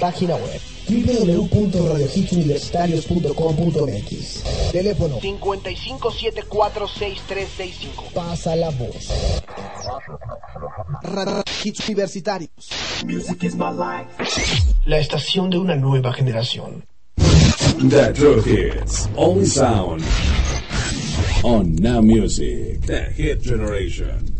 Página web www.radiohitsuniversitarios.com.mx Teléfono. 55746365 Pasa la voz. Radio Hits Universitarios. Music is my life. La estación de una nueva generación. The True Hits. Only Sound. On Now Music. The Hit Generation.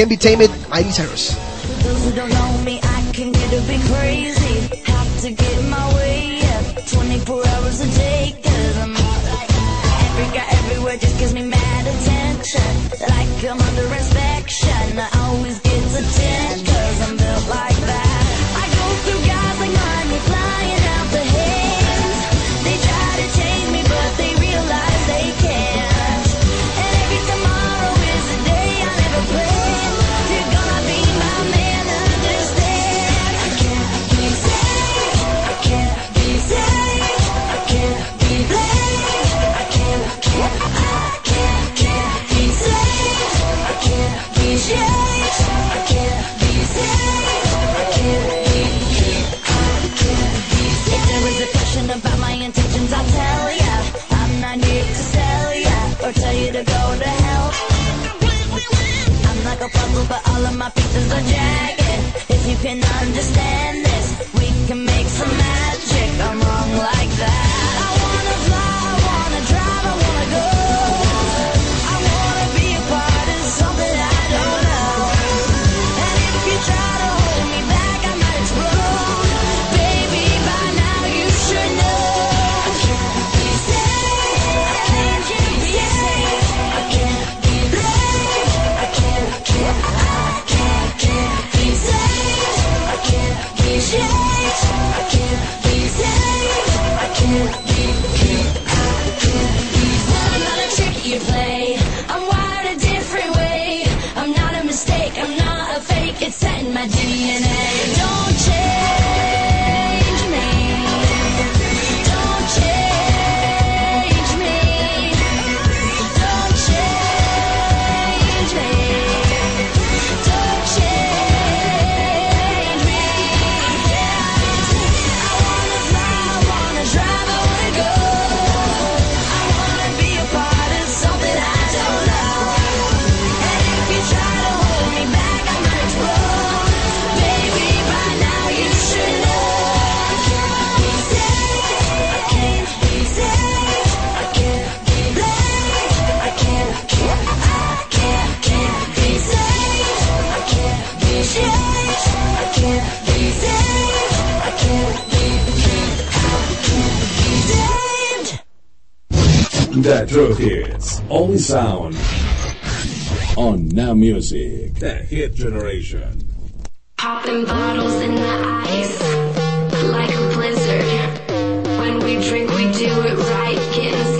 Can't Be Tamed, ID Cyrus. For those who don't know me, I can get a bit crazy. Have to get my way, yeah. 24 hours a day. but all of my pieces are jagged. If you can understand it. That truth Hits. Only sound on Now Music. The Hit Generation. Popping bottles in the ice like a blizzard. When we drink, we do it right. Getting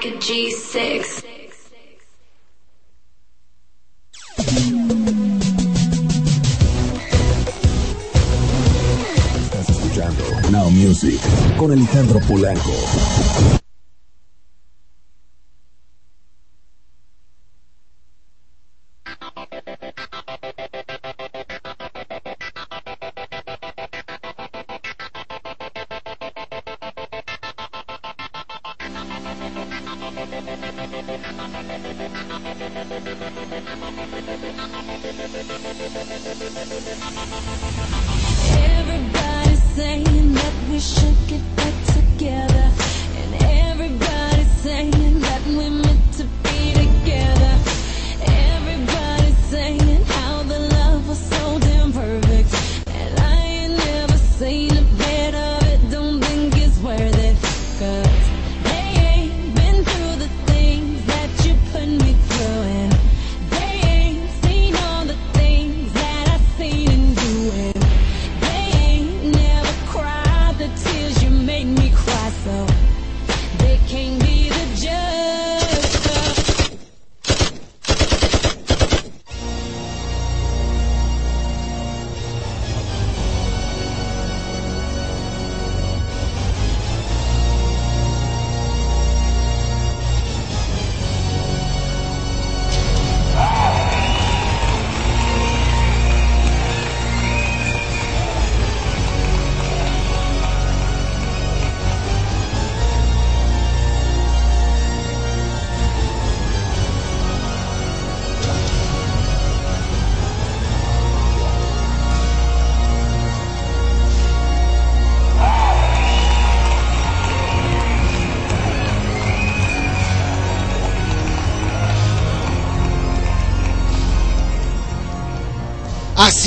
G6. Escuchando Now Music con Alejandro Polanco.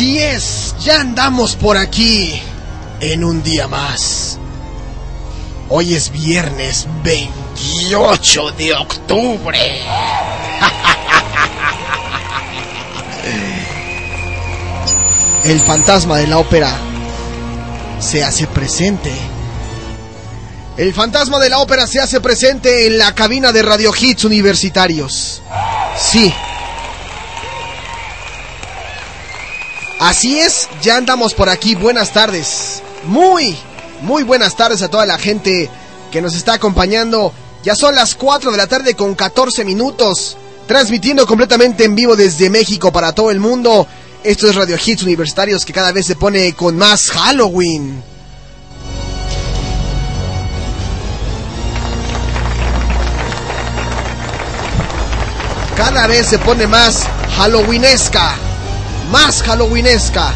Así ya andamos por aquí en un día más. Hoy es viernes 28 de octubre. El fantasma de la ópera se hace presente. El fantasma de la ópera se hace presente en la cabina de Radio Hits Universitarios. Sí, Así es, ya andamos por aquí. Buenas tardes. Muy, muy buenas tardes a toda la gente que nos está acompañando. Ya son las 4 de la tarde con 14 minutos. Transmitiendo completamente en vivo desde México para todo el mundo. Esto es Radio Hits Universitarios que cada vez se pone con más Halloween. Cada vez se pone más Halloweenesca. Más halloweenesca.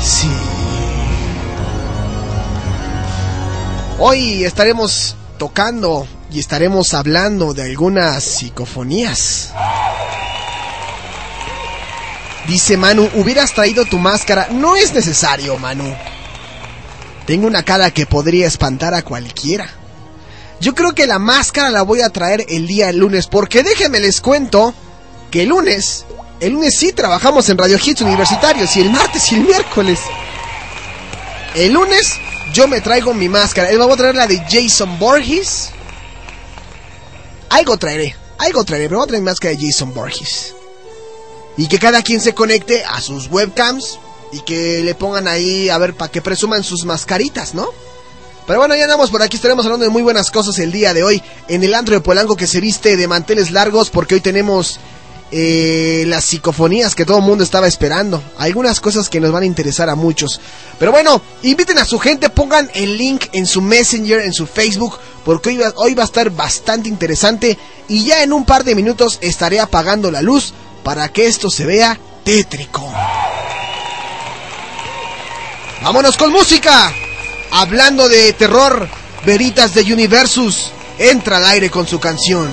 Sí. Hoy estaremos tocando y estaremos hablando de algunas psicofonías. Dice Manu, hubieras traído tu máscara. No es necesario, Manu. Tengo una cara que podría espantar a cualquiera. Yo creo que la máscara la voy a traer el día lunes, porque déjenme les cuento que el lunes, el lunes sí trabajamos en Radio Hits Universitarios y el martes y el miércoles. El lunes yo me traigo mi máscara. Él va a traer la de Jason Borges. Algo traeré, algo traeré, pero voy a traer mi máscara de Jason Borges. Y que cada quien se conecte a sus webcams y que le pongan ahí, a ver, para que presuman sus mascaritas, ¿no? Pero bueno, ya andamos por aquí, estaremos hablando de muy buenas cosas el día de hoy en el antro de Polanco que se viste de manteles largos porque hoy tenemos eh, las psicofonías que todo el mundo estaba esperando. Algunas cosas que nos van a interesar a muchos. Pero bueno, inviten a su gente, pongan el link en su Messenger, en su Facebook, porque hoy va, hoy va a estar bastante interesante y ya en un par de minutos estaré apagando la luz para que esto se vea tétrico. Vámonos con música. Hablando de terror, Veritas de Universus entra al aire con su canción.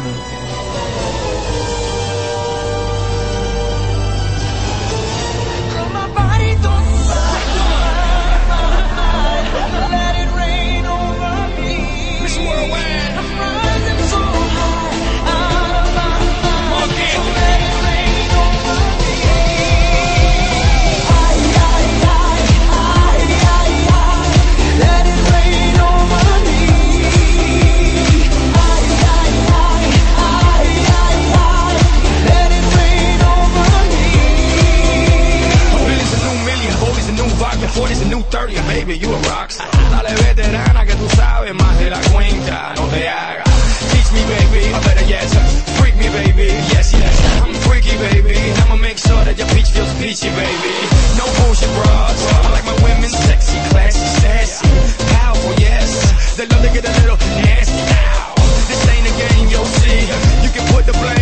Baby, you a rockstar. Dale veterana que tú sabes más de la cuenta, no te hagas. Teach me, baby, I better yes. Freak me, baby, yes, yes. I'm freaky, baby. I'ma make sure that your peach feels peachy, baby. No bullshit, bros. I like my women sexy, classy, sassy, powerful, yes. They love to get a little nasty. Ow. This ain't a game, yo, see. You can put the blame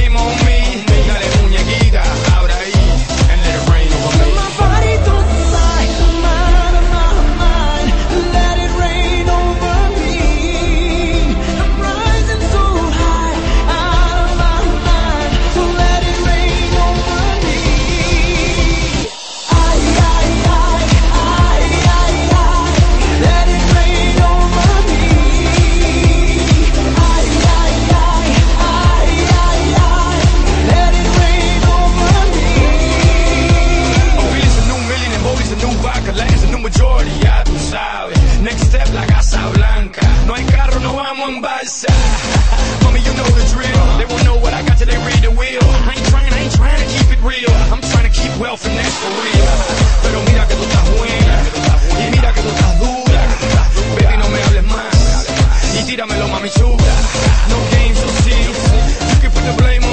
Pero mira que tú estás buena, y mira que tú estás dura. Baby, no me hables más, y tíramelo, mami chula. No games or seals, you can put the blame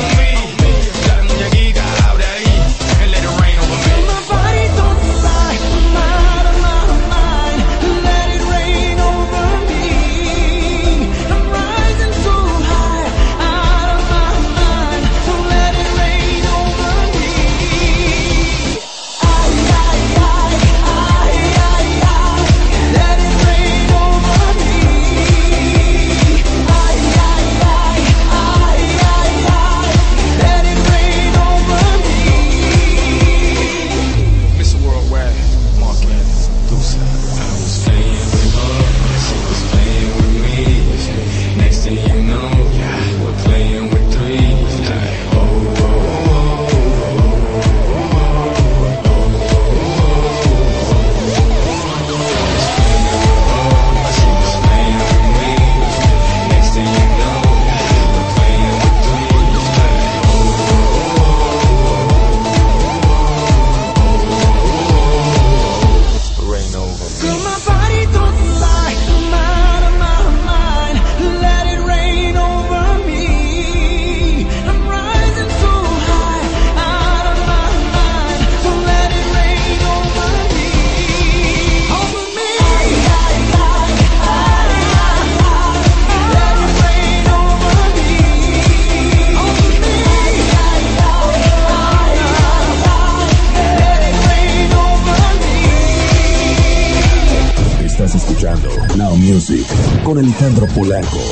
Polanco.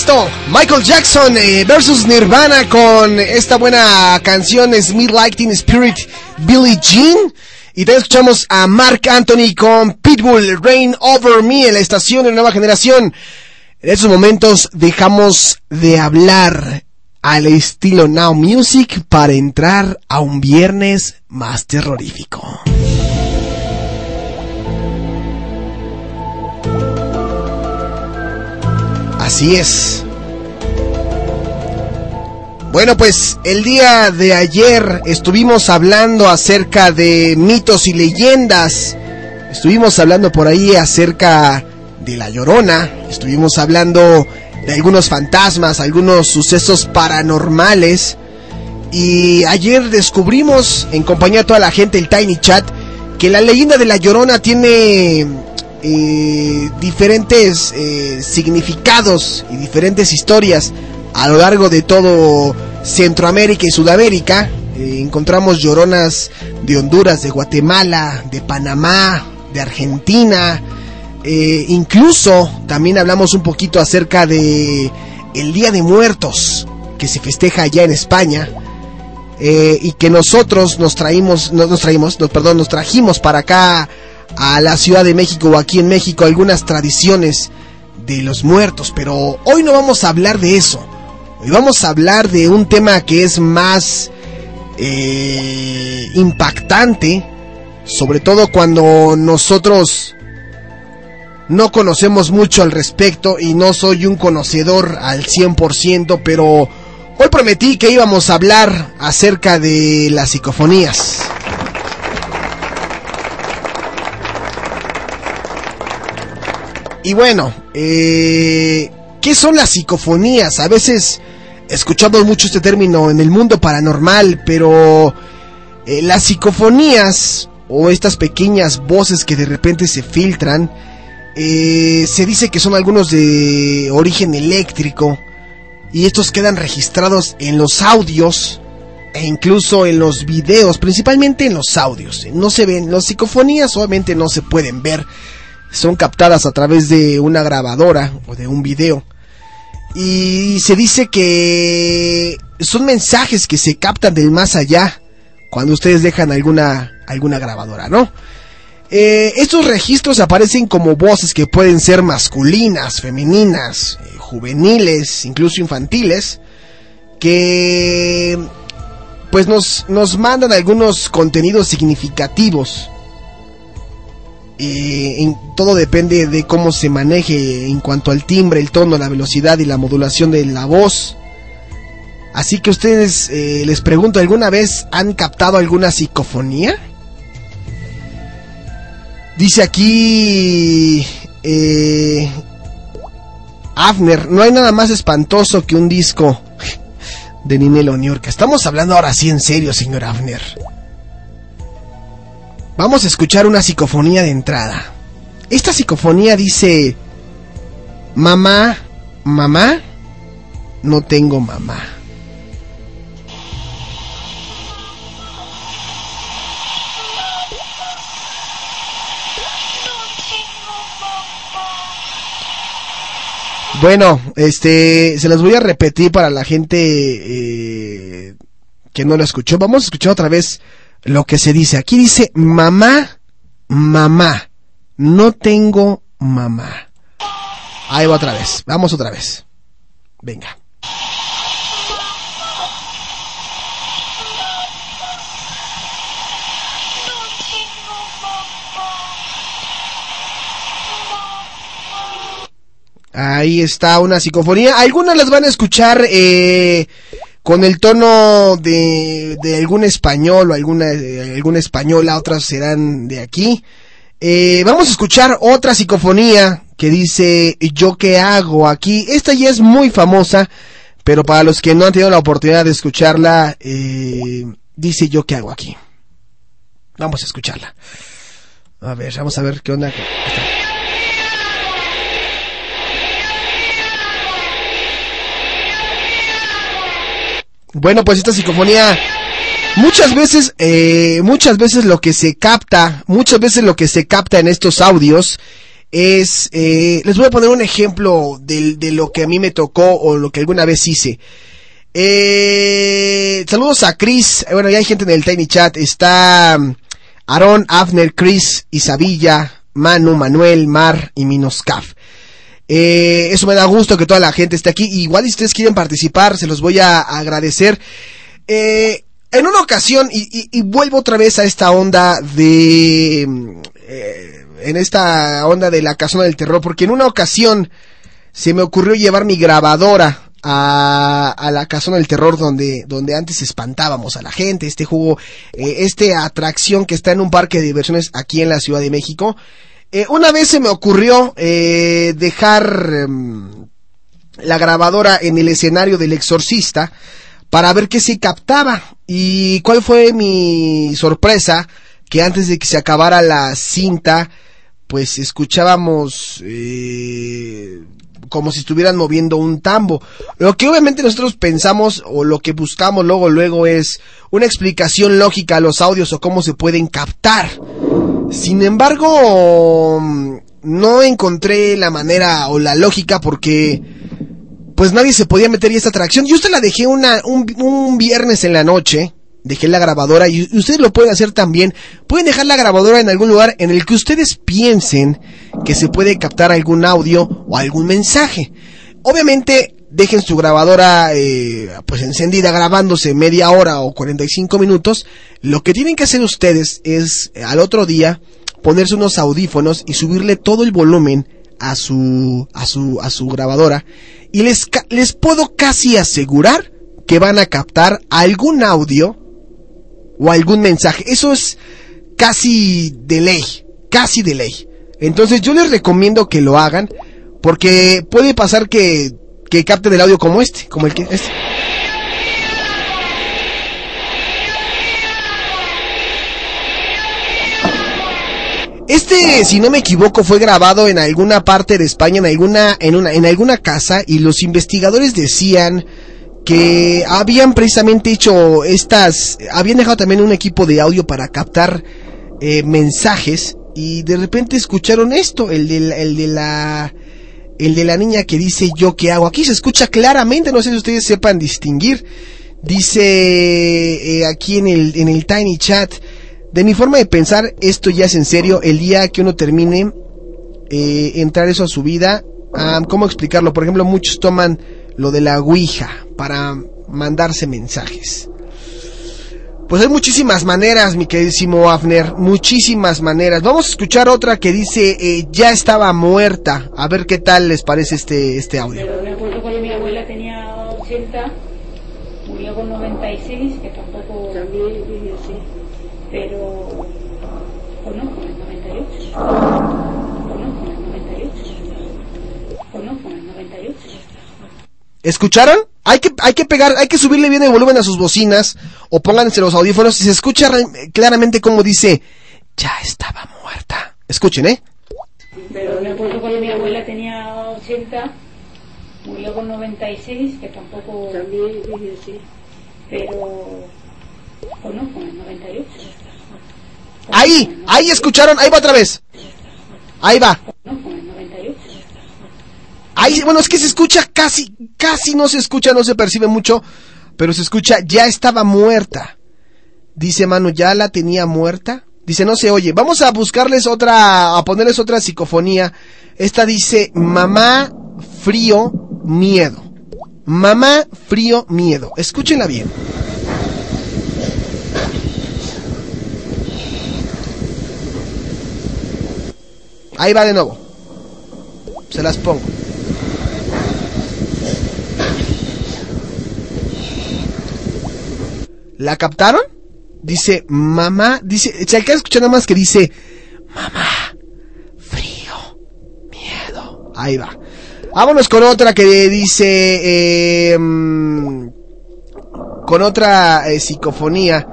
Listo, Michael Jackson eh, versus Nirvana con esta buena canción Smith Lighting Spirit Billie Jean. Y también escuchamos a Mark Anthony con Pitbull Rain Over Me en la estación de nueva generación. En estos momentos dejamos de hablar al estilo Now Music para entrar a un viernes más terrorífico. Así es. Bueno, pues el día de ayer estuvimos hablando acerca de mitos y leyendas. Estuvimos hablando por ahí acerca de la llorona. Estuvimos hablando de algunos fantasmas, algunos sucesos paranormales. Y ayer descubrimos, en compañía de toda la gente, el Tiny Chat, que la leyenda de la llorona tiene eh, diferentes eh, significados y diferentes historias a lo largo de todo Centroamérica y Sudamérica. Eh, encontramos lloronas de Honduras, de Guatemala, de Panamá, de Argentina. Incluso también hablamos un poquito acerca de el Día de Muertos que se festeja allá en España. y que nosotros nos traímos, no, nos traímos, nos, perdón, nos trajimos para acá a la Ciudad de México o aquí en México algunas tradiciones de los muertos, pero hoy no vamos a hablar de eso. Hoy vamos a hablar de un tema que es más eh, impactante, sobre todo cuando nosotros no conocemos mucho al respecto y no soy un conocedor al 100%, pero hoy prometí que íbamos a hablar acerca de las psicofonías. Y bueno, eh, ¿qué son las psicofonías? A veces escuchamos mucho este término en el mundo paranormal, pero eh, las psicofonías o estas pequeñas voces que de repente se filtran, eh, se dice que son algunos de origen eléctrico y estos quedan registrados en los audios e incluso en los videos, principalmente en los audios. No se ven, las psicofonías obviamente no se pueden ver, son captadas a través de una grabadora o de un video. Y se dice que son mensajes que se captan del más allá cuando ustedes dejan alguna, alguna grabadora, ¿no? Eh, estos registros aparecen como voces que pueden ser masculinas, femeninas, eh, juveniles, incluso infantiles, que pues nos, nos mandan algunos contenidos significativos. En- todo depende de cómo se maneje en cuanto al timbre, el tono, la velocidad y la modulación de la voz. Así que ustedes eh, les pregunto, ¿alguna vez han captado alguna psicofonía? Dice aquí eh, no hay nada más espantoso que un disco de Ninelo Niurka. Estamos hablando ahora sí en serio, señor Afner. Vamos a escuchar una psicofonía de entrada. Esta psicofonía dice, mamá, mamá, no tengo mamá. Bueno, este, se las voy a repetir para la gente eh, que no lo escuchó. Vamos a escuchar otra vez lo que se dice. Aquí dice, mamá, mamá, no tengo mamá. Ahí va otra vez. Vamos otra vez. Venga. Ahí está una psicofonía. Algunas las van a escuchar eh, con el tono de, algún español o alguna, de alguna española, otras serán de aquí. Eh, vamos a escuchar otra psicofonía que dice ¿Yo qué hago aquí? Esta ya es muy famosa, pero para los que no han tenido la oportunidad de escucharla, eh, dice ¿Yo qué hago aquí? Vamos a escucharla. A ver, vamos a ver qué onda. Bueno, pues esta psicofonía muchas veces, eh, muchas veces lo que se capta, muchas veces lo que se capta en estos audios es, eh, les voy a poner un ejemplo de, lo que a mí me tocó o lo que alguna vez hice. Eh, saludos a Chris, bueno, ya hay gente en el Tiny Chat, está Aaron, Afner, Chris, Isabilla, Manu, Manuel, Mar y Minoscaf. Eh, eso me da gusto que toda la gente esté aquí. Igual si ustedes quieren participar, se los voy a agradecer. Eh, en una ocasión, y, y- vuelvo otra vez a esta onda de... mm, eh, en esta onda de la casona del terror, porque en una ocasión se me ocurrió llevar mi grabadora a, a la casona del terror donde, donde antes espantábamos a la gente, este juego, eh, este atracción que está en un parque de diversiones aquí en la Ciudad de México. Eh, una vez se me ocurrió eh, dejar em, la grabadora en el escenario del exorcista para ver qué se captaba. Y cuál fue mi sorpresa, que antes de que se acabara la cinta, pues escuchábamos eh, como si estuvieran moviendo un tambo. Lo que obviamente nosotros pensamos o lo que buscamos luego luego es una explicación lógica a los audios o cómo se pueden captar. Sin embargo, mm, no encontré la manera o la lógica porque pues nadie se podía meter y esta atracción. Yo usted la dejé una, un, un viernes en la noche. Dejé la grabadora y ustedes lo pueden hacer también. Pueden dejar la grabadora en algún lugar en el que ustedes piensen que se puede captar algún audio o algún mensaje. Obviamente dejen su grabadora eh, pues encendida grabándose media hora o 45 minutos. Lo que tienen que hacer ustedes es eh, al otro día ponerse unos audífonos y subirle todo el volumen a su a su a su grabadora y les les puedo casi asegurar que van a captar algún audio o algún mensaje. Eso es casi de ley, casi de ley. Entonces yo les recomiendo que lo hagan porque puede pasar que, que capten el audio como este, como el que este. Este, si no me equivoco, fue grabado en alguna parte de España, en alguna, en una, en alguna casa, y los investigadores decían que habían precisamente hecho estas, habían dejado también un equipo de audio para captar eh, mensajes, y de repente escucharon esto, el de el de la, el de la niña que dice yo qué hago. Aquí se escucha claramente, no sé si ustedes sepan distinguir. Dice eh, aquí en el, en el Tiny Chat, de mi forma de pensar, esto ya es en serio, el día que uno termine eh, entrar eso a su vida, ah, ¿cómo explicarlo? Por ejemplo, muchos toman lo de la Ouija para mandarse mensajes. Pues hay muchísimas maneras, mi queridísimo Afner, muchísimas maneras. Vamos a escuchar otra que dice eh, ya estaba muerta. A ver qué tal les parece este, este audio. Pero me acuerdo cuando mi abuela tenía 80, murió con 96, que tampoco... También, sí. Pero... ¿O no? Con el 98. ¿O no? Con el 98. ¿O no? Con el 98. ¿Escucharon? Hay que, hay que pegar, hay que subirle bien el volumen a sus bocinas o pónganse los audífonos y se escucha re- claramente como dice, ya estaba muerta. Escuchen, ¿eh? Pero me acuerdo cuando mi abuela tenía 80, murió con 96, que tampoco... También, sí. Pero... ¿O no? Con el 98. Ahí, ahí escucharon, ahí va otra vez. Ahí va. ¿No? Con el 98. Ahí, bueno, es que se escucha casi, casi no se escucha, no se percibe mucho, pero se escucha, ya estaba muerta. Dice Manu, ¿ya la tenía muerta? Dice, no se oye. Vamos a buscarles otra, a ponerles otra psicofonía. Esta dice, mamá, frío, miedo. Mamá, frío, miedo. Escúchenla bien. Ahí va de nuevo. Se las pongo. ¿La captaron? Dice, mamá, dice, se alcanza a escuchar nada más que dice, mamá, frío, miedo. Ahí va. Vámonos con otra que dice, mm, con otra eh, psicofonía.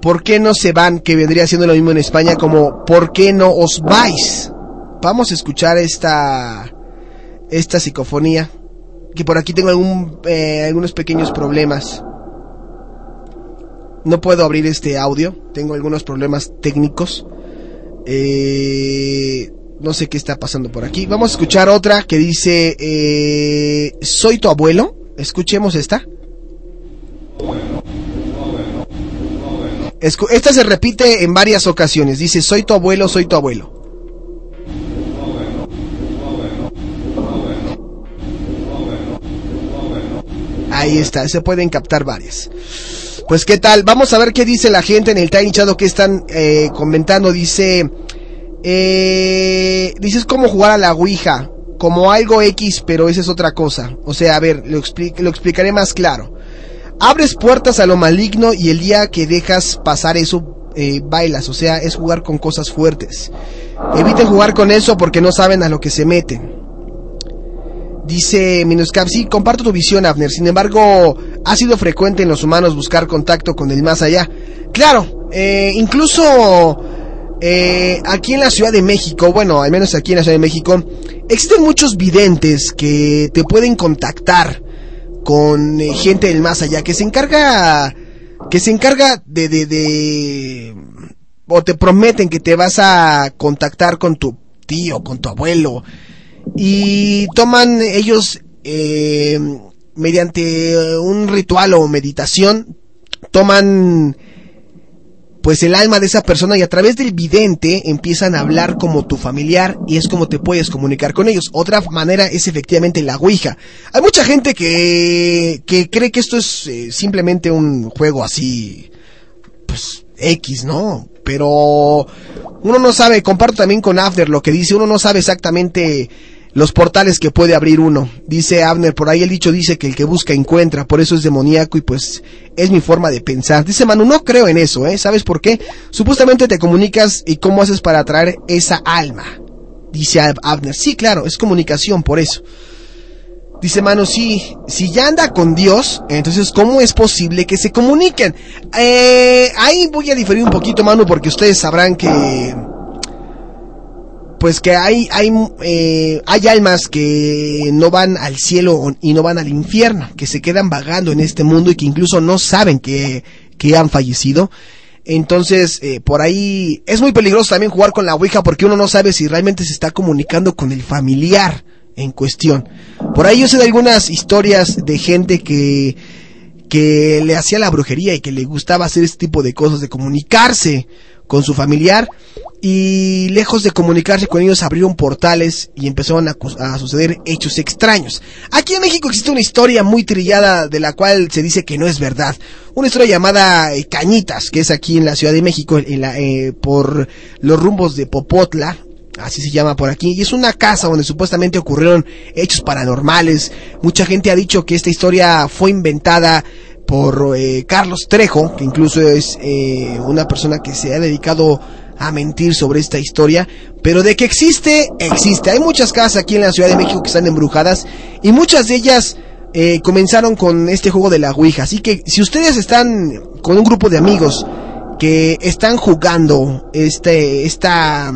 ¿Por qué no se van? Que vendría siendo lo mismo en España como ¿Por qué no os vais? Vamos a escuchar esta esta psicofonía. Que por aquí tengo algún, eh, algunos pequeños problemas. No puedo abrir este audio. Tengo algunos problemas técnicos. Eh, no sé qué está pasando por aquí. Vamos a escuchar otra que dice eh, Soy tu abuelo. Escuchemos esta. Esta se repite en varias ocasiones. Dice, soy tu abuelo, soy tu abuelo. Ahí está, se pueden captar varias. Pues qué tal, vamos a ver qué dice la gente en el Tiny Chat o qué están eh, comentando. Dice, eh, dices cómo jugar a la Ouija, como algo X, pero esa es otra cosa. O sea, a ver, lo, lo explicaré más claro. Abres puertas a lo maligno y el día que dejas pasar eso, eh, bailas. O sea, es jugar con cosas fuertes. Eviten jugar con eso porque no saben a lo que se meten. Dice Minuscap, sí, comparto tu visión, Abner. Sin embargo, ha sido frecuente en los humanos buscar contacto con el más allá. Claro, eh, incluso eh, aquí en la Ciudad de México, bueno, al menos aquí en la Ciudad de México, existen muchos videntes que te pueden contactar con eh, gente del más allá que se encarga que se encarga de, de, de o te prometen que te vas a contactar con tu tío, con tu abuelo y toman ellos eh, mediante un ritual o meditación toman pues el alma de esa persona y a través del vidente empiezan a hablar como tu familiar y es como te puedes comunicar con ellos. Otra manera es efectivamente la Ouija. Hay mucha gente que, que cree que esto es eh, simplemente un juego así, pues X, ¿no? Pero uno no sabe, comparto también con After lo que dice, uno no sabe exactamente los portales que puede abrir uno. Dice Abner, por ahí el dicho dice que el que busca encuentra, por eso es demoníaco y pues es mi forma de pensar. Dice Manu, no creo en eso, ¿eh? ¿Sabes por qué? Supuestamente te comunicas y cómo haces para atraer esa alma. Dice Ab- Abner, sí, claro, es comunicación, por eso. Dice Manu, sí, si ya anda con Dios, entonces ¿cómo es posible que se comuniquen? Eh, ahí voy a diferir un poquito, Manu, porque ustedes sabrán que pues que hay hay eh, hay almas que no van al cielo y no van al infierno, que se quedan vagando en este mundo y que incluso no saben que, que han fallecido. Entonces, eh, por ahí es muy peligroso también jugar con la Ouija porque uno no sabe si realmente se está comunicando con el familiar en cuestión. Por ahí yo sé de algunas historias de gente que que le hacía la brujería y que le gustaba hacer este tipo de cosas, de comunicarse con su familiar y lejos de comunicarse con ellos abrieron portales y empezaron a, suceder hechos extraños. Aquí en México existe una historia muy trillada de la cual se dice que no es verdad. Una historia llamada eh, Cañitas, que es aquí en la Ciudad de México, en la, eh, por los rumbos de Popotla, así se llama por aquí, y es una casa donde supuestamente ocurrieron hechos paranormales. Mucha gente ha dicho que esta historia fue inventada por eh, Carlos Trejo, que incluso es eh, una persona que se ha dedicado a mentir sobre esta historia, pero de que existe, existe. Hay muchas casas aquí en la Ciudad de México que están embrujadas y muchas de ellas eh, comenzaron con este juego de la Ouija. Así que si ustedes están con un grupo de amigos que están jugando este, esta,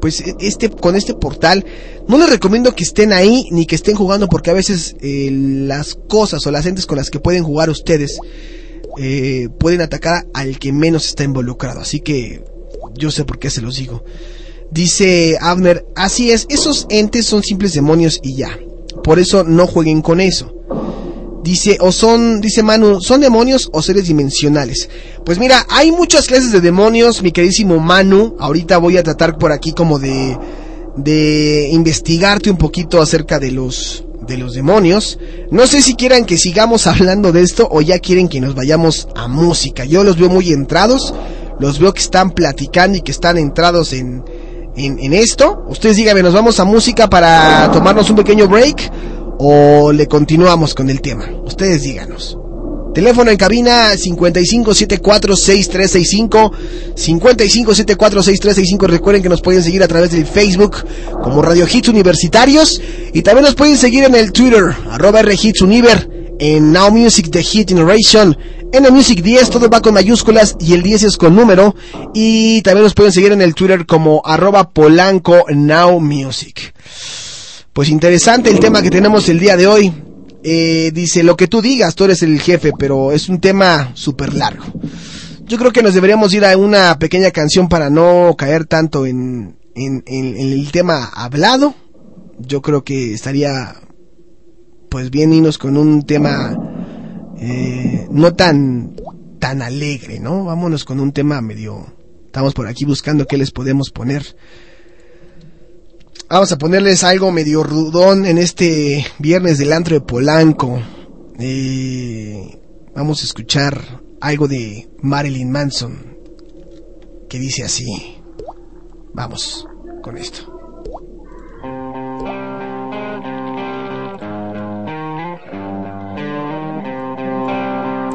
pues este con este portal no les recomiendo que estén ahí ni que estén jugando porque a veces eh, las cosas o las entes con las que pueden jugar ustedes eh, pueden atacar al que menos está involucrado. Así que yo sé por qué se los digo. Dice Abner así es esos entes son simples demonios y ya. Por eso no jueguen con eso Dice, o son, dice Manu, ¿son demonios o seres dimensionales? Pues mira, hay muchas clases de demonios, mi queridísimo Manu. Ahorita voy a tratar por aquí como de, de investigarte un poquito acerca de los, de los demonios. No sé si quieran que sigamos hablando de esto o ya quieren que nos vayamos a música. Yo los veo muy entrados, los veo que están platicando y que están entrados en, en, en esto. Ustedes díganme, ¿nos vamos a música para tomarnos un pequeño break? O le continuamos con el tema? Ustedes díganos. Teléfono en cabina 55746365 55746365 Recuerden que nos pueden seguir a través del Facebook como Radio Hits Universitarios y también nos pueden seguir en el Twitter arroba Hits Univer en Now Music The Hit Generation en el Music 10 todo va con mayúsculas y el 10 es con número y también nos pueden seguir en el Twitter como arroba Polanco Now Music. Pues interesante el tema que tenemos el día de hoy. Eh, dice, lo que tú digas, tú eres el jefe, pero es un tema súper largo. Yo creo que nos deberíamos ir a una pequeña canción para no caer tanto en, en, en- en el tema hablado. Yo creo que estaría, pues bien irnos con un tema eh, no tan, tan alegre, ¿no? Vámonos con un tema medio... Estamos por aquí buscando qué les podemos poner. Vamos a ponerles algo medio rudón en este viernes del antro de Polanco. Eh, vamos a escuchar algo de Marilyn Manson que dice así. Vamos con esto.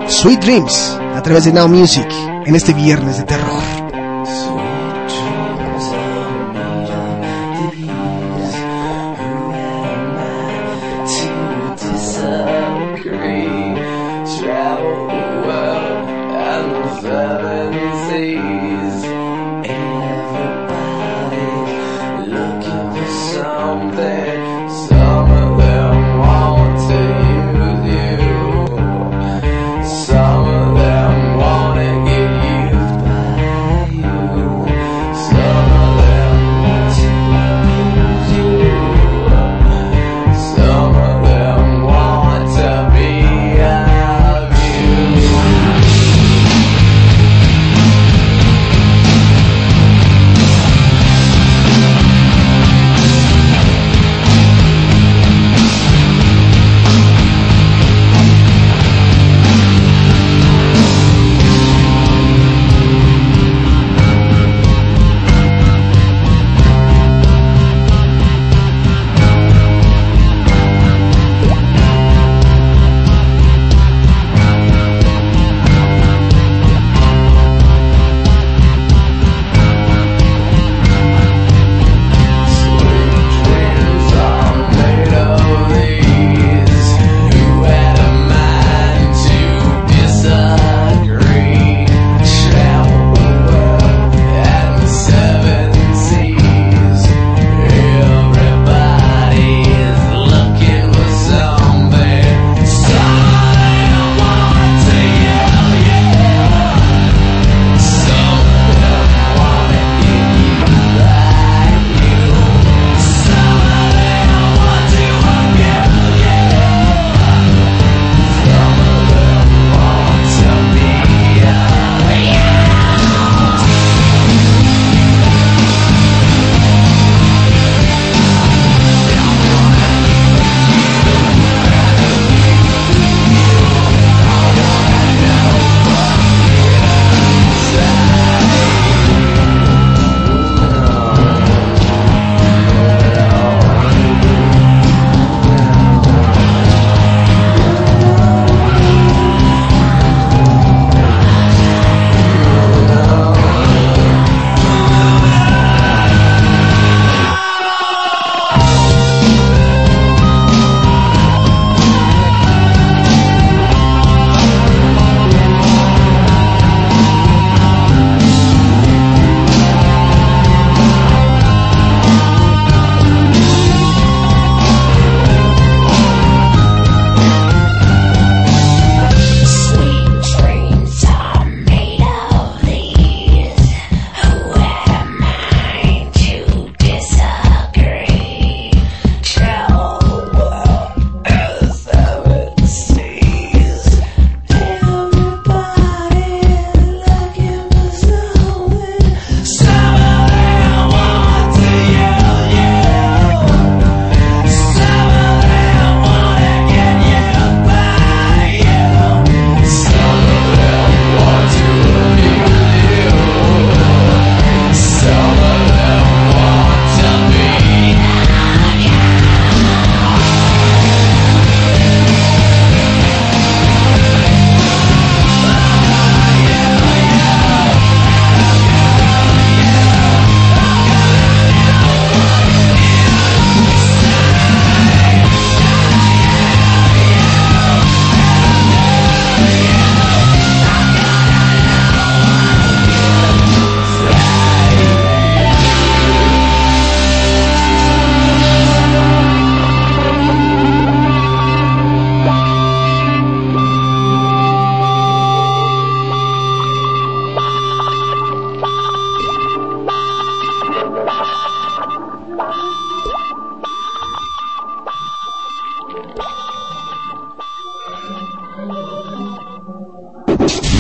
Sweet Dreams a través de Now Music en este viernes de terror.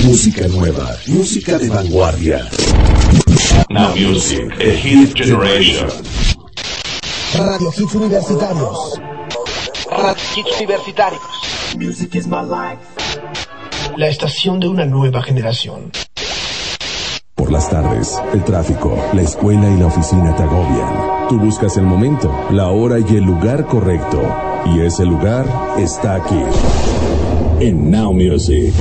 Música nueva, música de vanguardia. Now Music, a hit generation. Radio Hits Universitarios. Radio Hits Universitarios. Music is my life. La estación de una nueva generación. Por las tardes, el tráfico, la escuela y la oficina te agobian. Tú buscas el momento, la hora y el lugar correcto. Y ese lugar está aquí. En Now Music.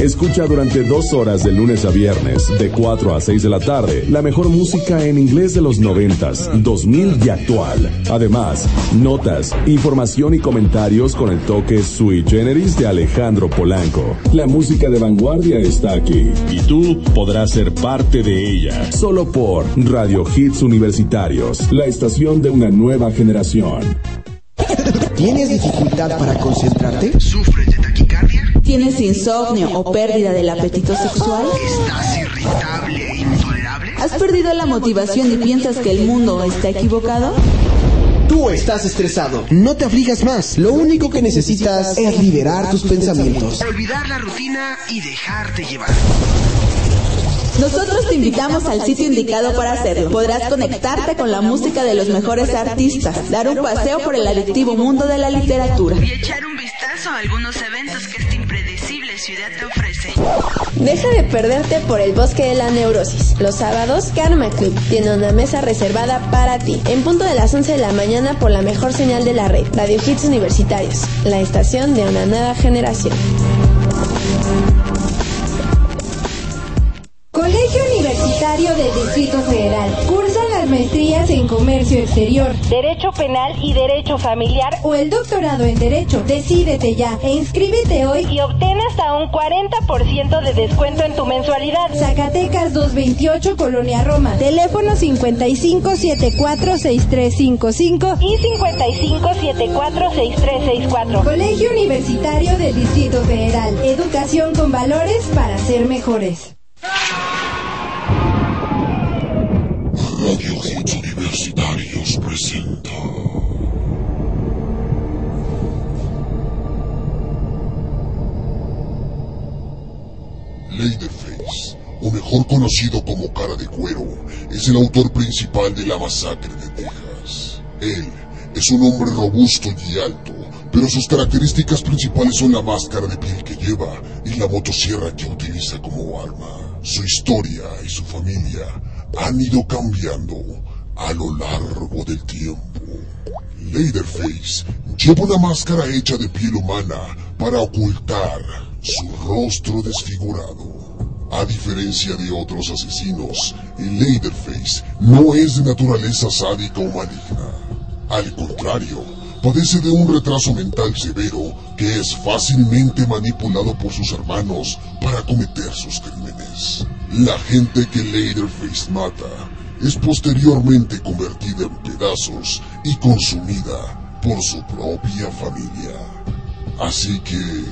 Escucha durante dos horas de lunes a viernes, de 4 a 6 de la tarde, la mejor música en inglés de los 90s, 2000 y actual. Además, notas, información y comentarios con el toque sui generis de Alejandro Polanco. La música de vanguardia está aquí y tú podrás ser parte de ella. Solo por Radio Hits Universitarios, la estación de una nueva generación. ¿Tienes dificultad para concentrarte? ¿Sufres de taquicardia? ¿Tienes insomnio o pérdida del apetito sexual? ¿Estás irritable e intolerable? ¿Has perdido la motivación y piensas que el mundo está equivocado? Tú estás estresado. No te aflijas más. Lo único que necesitas es liberar tus pensamientos. Olvidar la rutina y dejarte llevar. Nosotros te invitamos al sitio indicado para hacerlo. Podrás conectarte con la música de los mejores artistas, dar un paseo por el adictivo mundo de la literatura. Y echar un vistazo a algunos eventos que ciudad te ofrece. Deja de perderte por el bosque de la neurosis. Los sábados, Karma Club tiene una mesa reservada para ti. En punto de las 11 de la mañana por la mejor señal de la red, Radio Hits Universitarios, la estación de una nueva generación. Colegio Universitario del Distrito Federal. Cursa las maestrías en Comercio Exterior, Derecho Penal y Derecho Familiar o el doctorado en Derecho. Decídete ya e inscríbete hoy y obtén hasta un 40% de descuento en tu mensualidad. Zacatecas 228, Colonia Roma. Teléfono 55746355 y 55746364. Colegio Universitario del Distrito Federal. Educación con valores para ser mejores. Universitarios presenta. Leatherface, o mejor conocido como Cara de Cuero, es el autor principal de la masacre de Texas. Él es un hombre robusto y alto, pero sus características principales son la máscara de piel que lleva y la motosierra que utiliza como arma. Su historia y su familia han ido cambiando a lo largo del tiempo. Leatherface lleva una máscara hecha de piel humana para ocultar su rostro desfigurado. A diferencia de otros asesinos, el Leatherface no es de naturaleza sádica o maligna. Al contrario, padece de un retraso mental severo que es fácilmente manipulado por sus hermanos para cometer sus crímenes. La gente que Leatherface mata es posteriormente convertida en pedazos y consumida por su propia familia. Así que,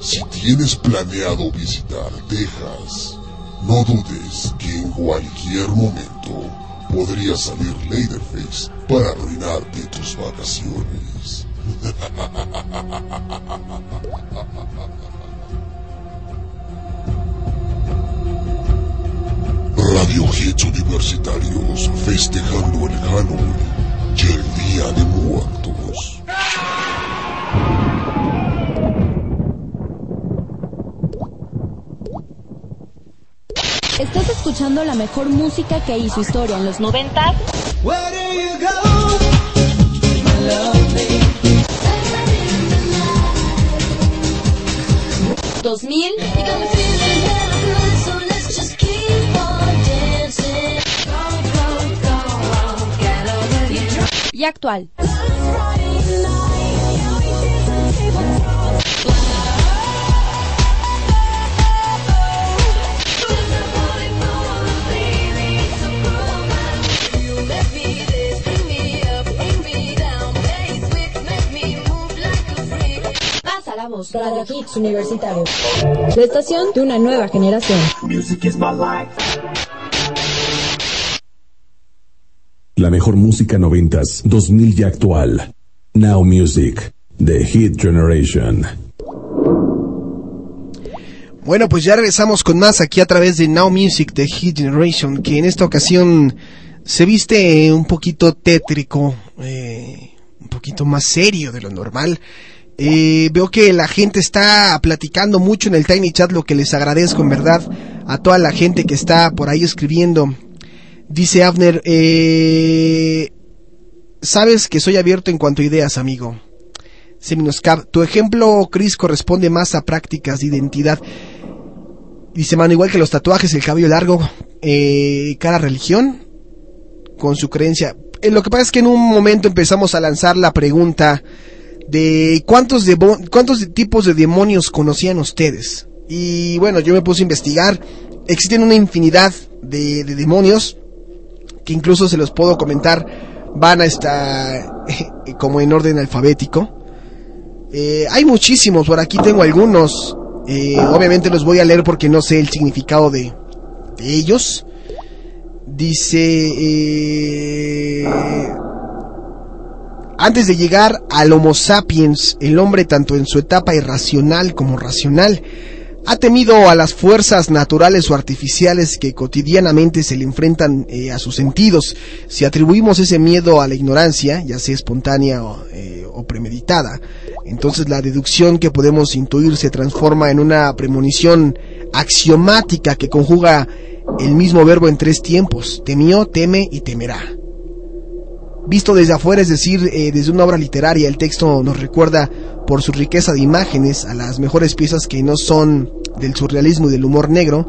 si tienes planeado visitar Texas, no dudes que en cualquier momento podría salir Leatherface para arruinarte tus vacaciones. Radio Hits Universitarios festejando el Halloween y el Día de Muertos. Estás escuchando la mejor música que hizo historia en los 90 2000 y actual. Pasa la voz. Radio Hits Universitario. La estación de una nueva generación. Music is my life. La mejor música noventas, 2000 y actual. Now Music, The Hit Generation. Bueno, pues ya regresamos con más aquí a través de Now Music de Hit Generation, que en esta ocasión se viste un poquito tétrico, eh, un poquito más serio de lo normal. Eh, veo que la gente está platicando mucho en el Tiny Chat, lo que les agradezco en verdad a toda la gente que está por ahí escribiendo. Dice Avner, eh, sabes que soy abierto en cuanto a ideas, amigo. Seminoscap, tu ejemplo, Chris, corresponde más a prácticas de identidad. Dice mano, igual que los tatuajes, el cabello largo, eh, cada religión con su creencia. Eh, lo que pasa es que en un momento empezamos a lanzar la pregunta de cuántos, cuántos tipos de demonios conocían ustedes. Y bueno, yo me puse a investigar. Existen una infinidad de demonios que incluso se los puedo comentar. Van a estar como en orden alfabético. Eh, hay muchísimos, por aquí tengo algunos. Eh, obviamente los voy a leer porque no sé el significado de, de ellos. Dice... eh, antes de llegar al Homo sapiens, el hombre tanto en su etapa irracional como racional ha temido a las fuerzas naturales o artificiales que cotidianamente se le enfrentan eh, a sus sentidos. Si atribuimos ese miedo a la ignorancia, ya sea espontánea eh, o premeditada, entonces la deducción que podemos intuir se transforma en una premonición axiomática que conjuga el mismo verbo en tres tiempos, temió, teme y temerá. Visto desde afuera, es decir, eh, desde una obra literaria, el texto nos recuerda por su riqueza de imágenes a las mejores piezas que no son del surrealismo y del humor negro.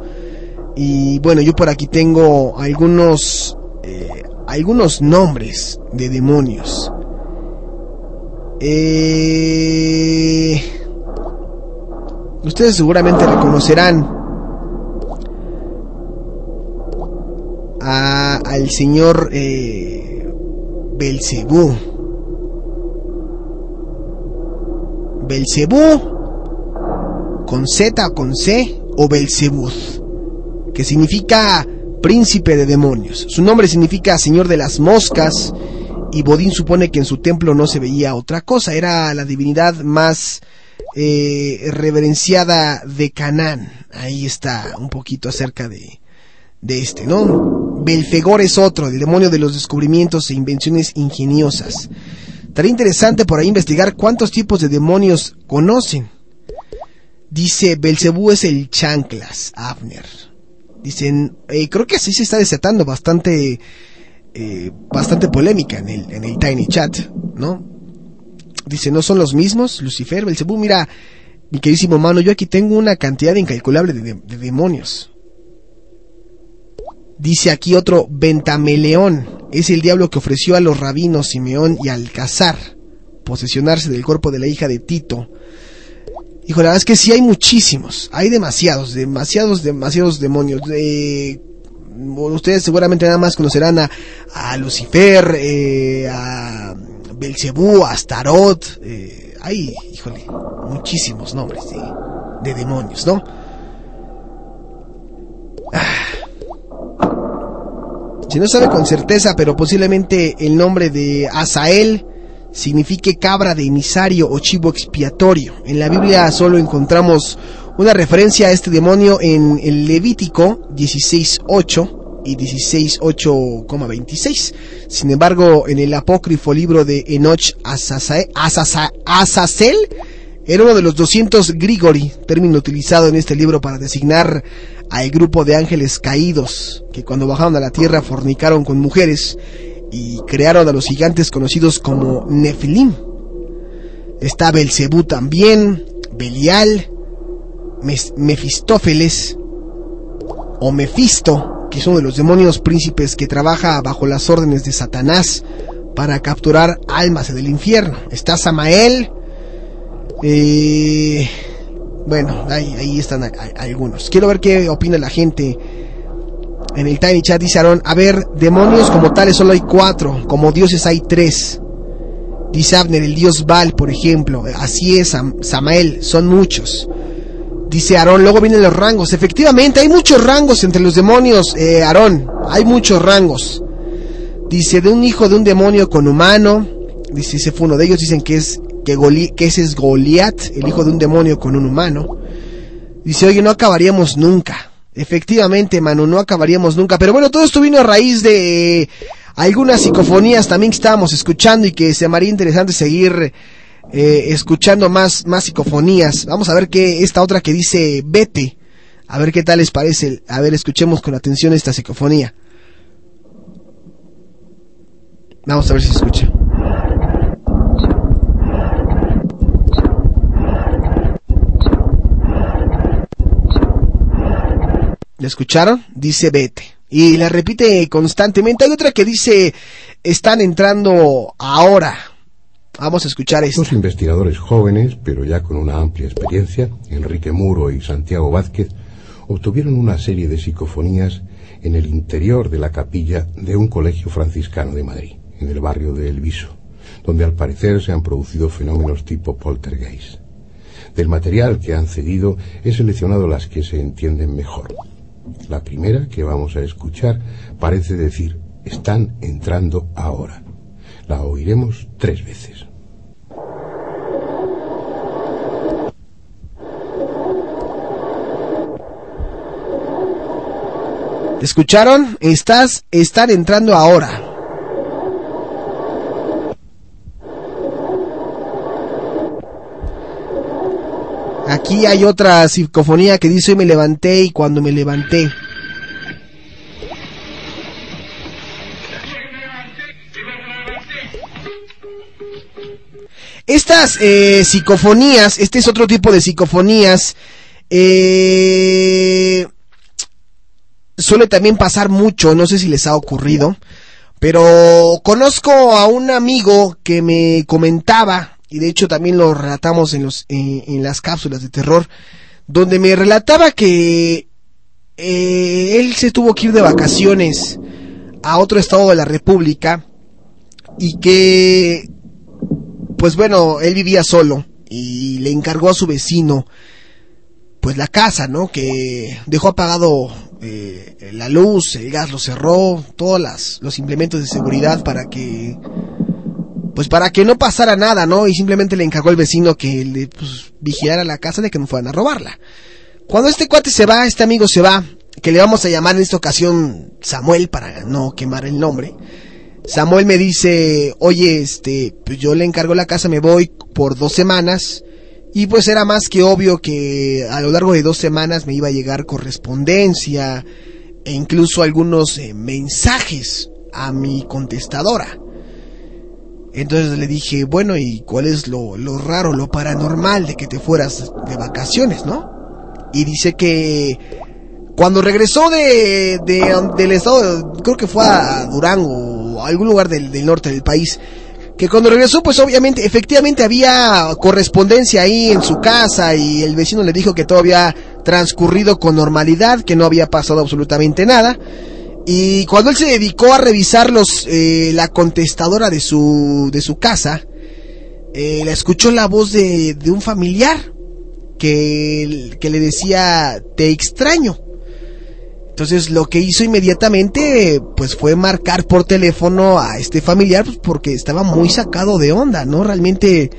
Y bueno, yo por aquí tengo algunos, eh, algunos nombres de demonios. Eh, ustedes seguramente reconocerán a- al señor Belcebú. Belcebú con Z o con C o Belcebuth, que significa príncipe de demonios. Su nombre significa señor de las moscas y Bodín supone que en su templo no se veía otra cosa, era la divinidad más eh, reverenciada de Canaán. Ahí está un poquito acerca de, de este, ¿no? Belfegor es otro, el demonio de los descubrimientos e invenciones ingeniosas. Estaría interesante por ahí investigar cuántos tipos de demonios conocen. Dice, Belcebú es el chanclas, Abner. Dicen, eh, creo que así se está desatando bastante, eh, bastante polémica en el, en el Tiny Chat, ¿no? Dice, ¿no son los mismos? Lucifer, Belcebú, mira, mi queridísimo mano, yo aquí tengo una cantidad incalculable de, de- de demonios. Dice aquí otro, Ventameleón, es el diablo que ofreció a los rabinos Simeón y Alcazar posesionarse del cuerpo de la hija de Tito. Hijo, la verdad es que sí hay muchísimos, hay demasiados, demasiados, demasiados demonios. Eh, ustedes seguramente nada más conocerán a, Lucifer, eh, a Belcebú, a Astarot. eh, hay, híjole, muchísimos nombres de, de demonios, ¿no? Si no sabe con certeza, pero posiblemente el nombre de Asael signifique cabra de emisario o chivo expiatorio. En la Biblia solo encontramos una referencia a este demonio en el Levítico 16.8 y 16.8,26. Sin embargo, en el apócrifo libro de Enoch Azazel era uno de los 200 Grigori, término utilizado en este libro para designar al grupo de ángeles caídos que cuando bajaron a la tierra fornicaron con mujeres y crearon a los gigantes conocidos como Nefilim. Está Belcebú también, Belial, Mefistófeles o Mefisto, que es uno de los demonios príncipes que trabaja bajo las órdenes de Satanás para capturar almas del infierno. Está Samael, eh, bueno, ahí, están algunos. Quiero ver qué opina la gente. En el Tiny Chat dice Aaron, a ver, demonios como tales solo hay cuatro, como dioses hay tres. Dice Abner, el dios Baal, por ejemplo. Así es, Sam- Samael, son muchos. Dice Aarón, luego vienen los rangos. Efectivamente, hay muchos rangos entre los demonios, eh, Aarón. Hay muchos rangos. Dice, de un hijo de un demonio con humano. Dice, ese fue uno de ellos. Dicen que es que, ese es Goliat, el hijo de un demonio con un humano. Dice, oye, no acabaríamos nunca. Efectivamente, Manu, no acabaríamos nunca. Pero bueno, todo esto vino a raíz de algunas psicofonías también que estábamos escuchando y que se me interesante seguir eh, escuchando más, más psicofonías. Vamos a ver qué, esta otra que dice vete. A ver qué tal les parece. A ver, escuchemos con atención esta psicofonía. Vamos a ver si se escucha. ¿La escucharon? Dice vete. Y la repite constantemente. Hay otra que dice están entrando ahora. Vamos a escuchar esto. Dos investigadores jóvenes, pero ya con una amplia experiencia, Enrique Muro y Santiago Vázquez, obtuvieron una serie de psicofonías en el interior de la capilla de un colegio franciscano de Madrid, en el barrio de El Viso, donde al parecer se han producido fenómenos tipo poltergeist. Del material que han cedido he seleccionado las que se entienden mejor. La primera que vamos a escuchar parece decir, están entrando ahora. La oiremos tres veces. ¿Escucharon? Estás, están entrando ahora. Aquí hay otra psicofonía que dice me levanté y cuando me levanté. Estas eh, psicofonías, este es otro tipo de psicofonías, eh, suele también pasar mucho, no sé si les ha ocurrido, pero conozco a un amigo que me comentaba, y de hecho también lo relatamos en, los, en, en las cápsulas de terror, donde me relataba que eh, él se tuvo que ir de vacaciones a otro estado de la República y que, pues bueno, él vivía solo y le encargó a su vecino pues la casa, ¿no? Que dejó apagado eh, la luz, el gas lo cerró, todos las, los implementos de seguridad para que, pues para que no pasara nada, ¿no? Y simplemente le encargó al vecino que le pues, vigilara la casa de que no fueran a robarla. Cuando este cuate se va, este amigo se va, que le vamos a llamar en esta ocasión Samuel para no quemar el nombre. Samuel me dice, oye, este, pues yo le encargo la casa, me voy por dos semanas. Y pues era más que obvio que a lo largo de dos semanas me iba a llegar correspondencia e incluso algunos eh, mensajes a mi contestadora. Entonces le dije, bueno, ¿y cuál es lo, lo raro, lo paranormal de que te fueras de vacaciones, no? Y dice que cuando regresó de, de- del estado, creo que fue a Durango o a algún lugar del, del norte del país, que cuando regresó, pues obviamente, efectivamente había correspondencia ahí en su casa y el vecino le dijo que todo había transcurrido con normalidad, que no había pasado absolutamente nada. Y cuando él se dedicó a revisar los, eh, la contestadora de su, de su casa, eh, le escuchó la voz de, de un familiar que, que le decía, te extraño. Entonces lo que hizo inmediatamente pues fue marcar por teléfono a este familiar pues, porque estaba muy sacado de onda, ¿no? Realmente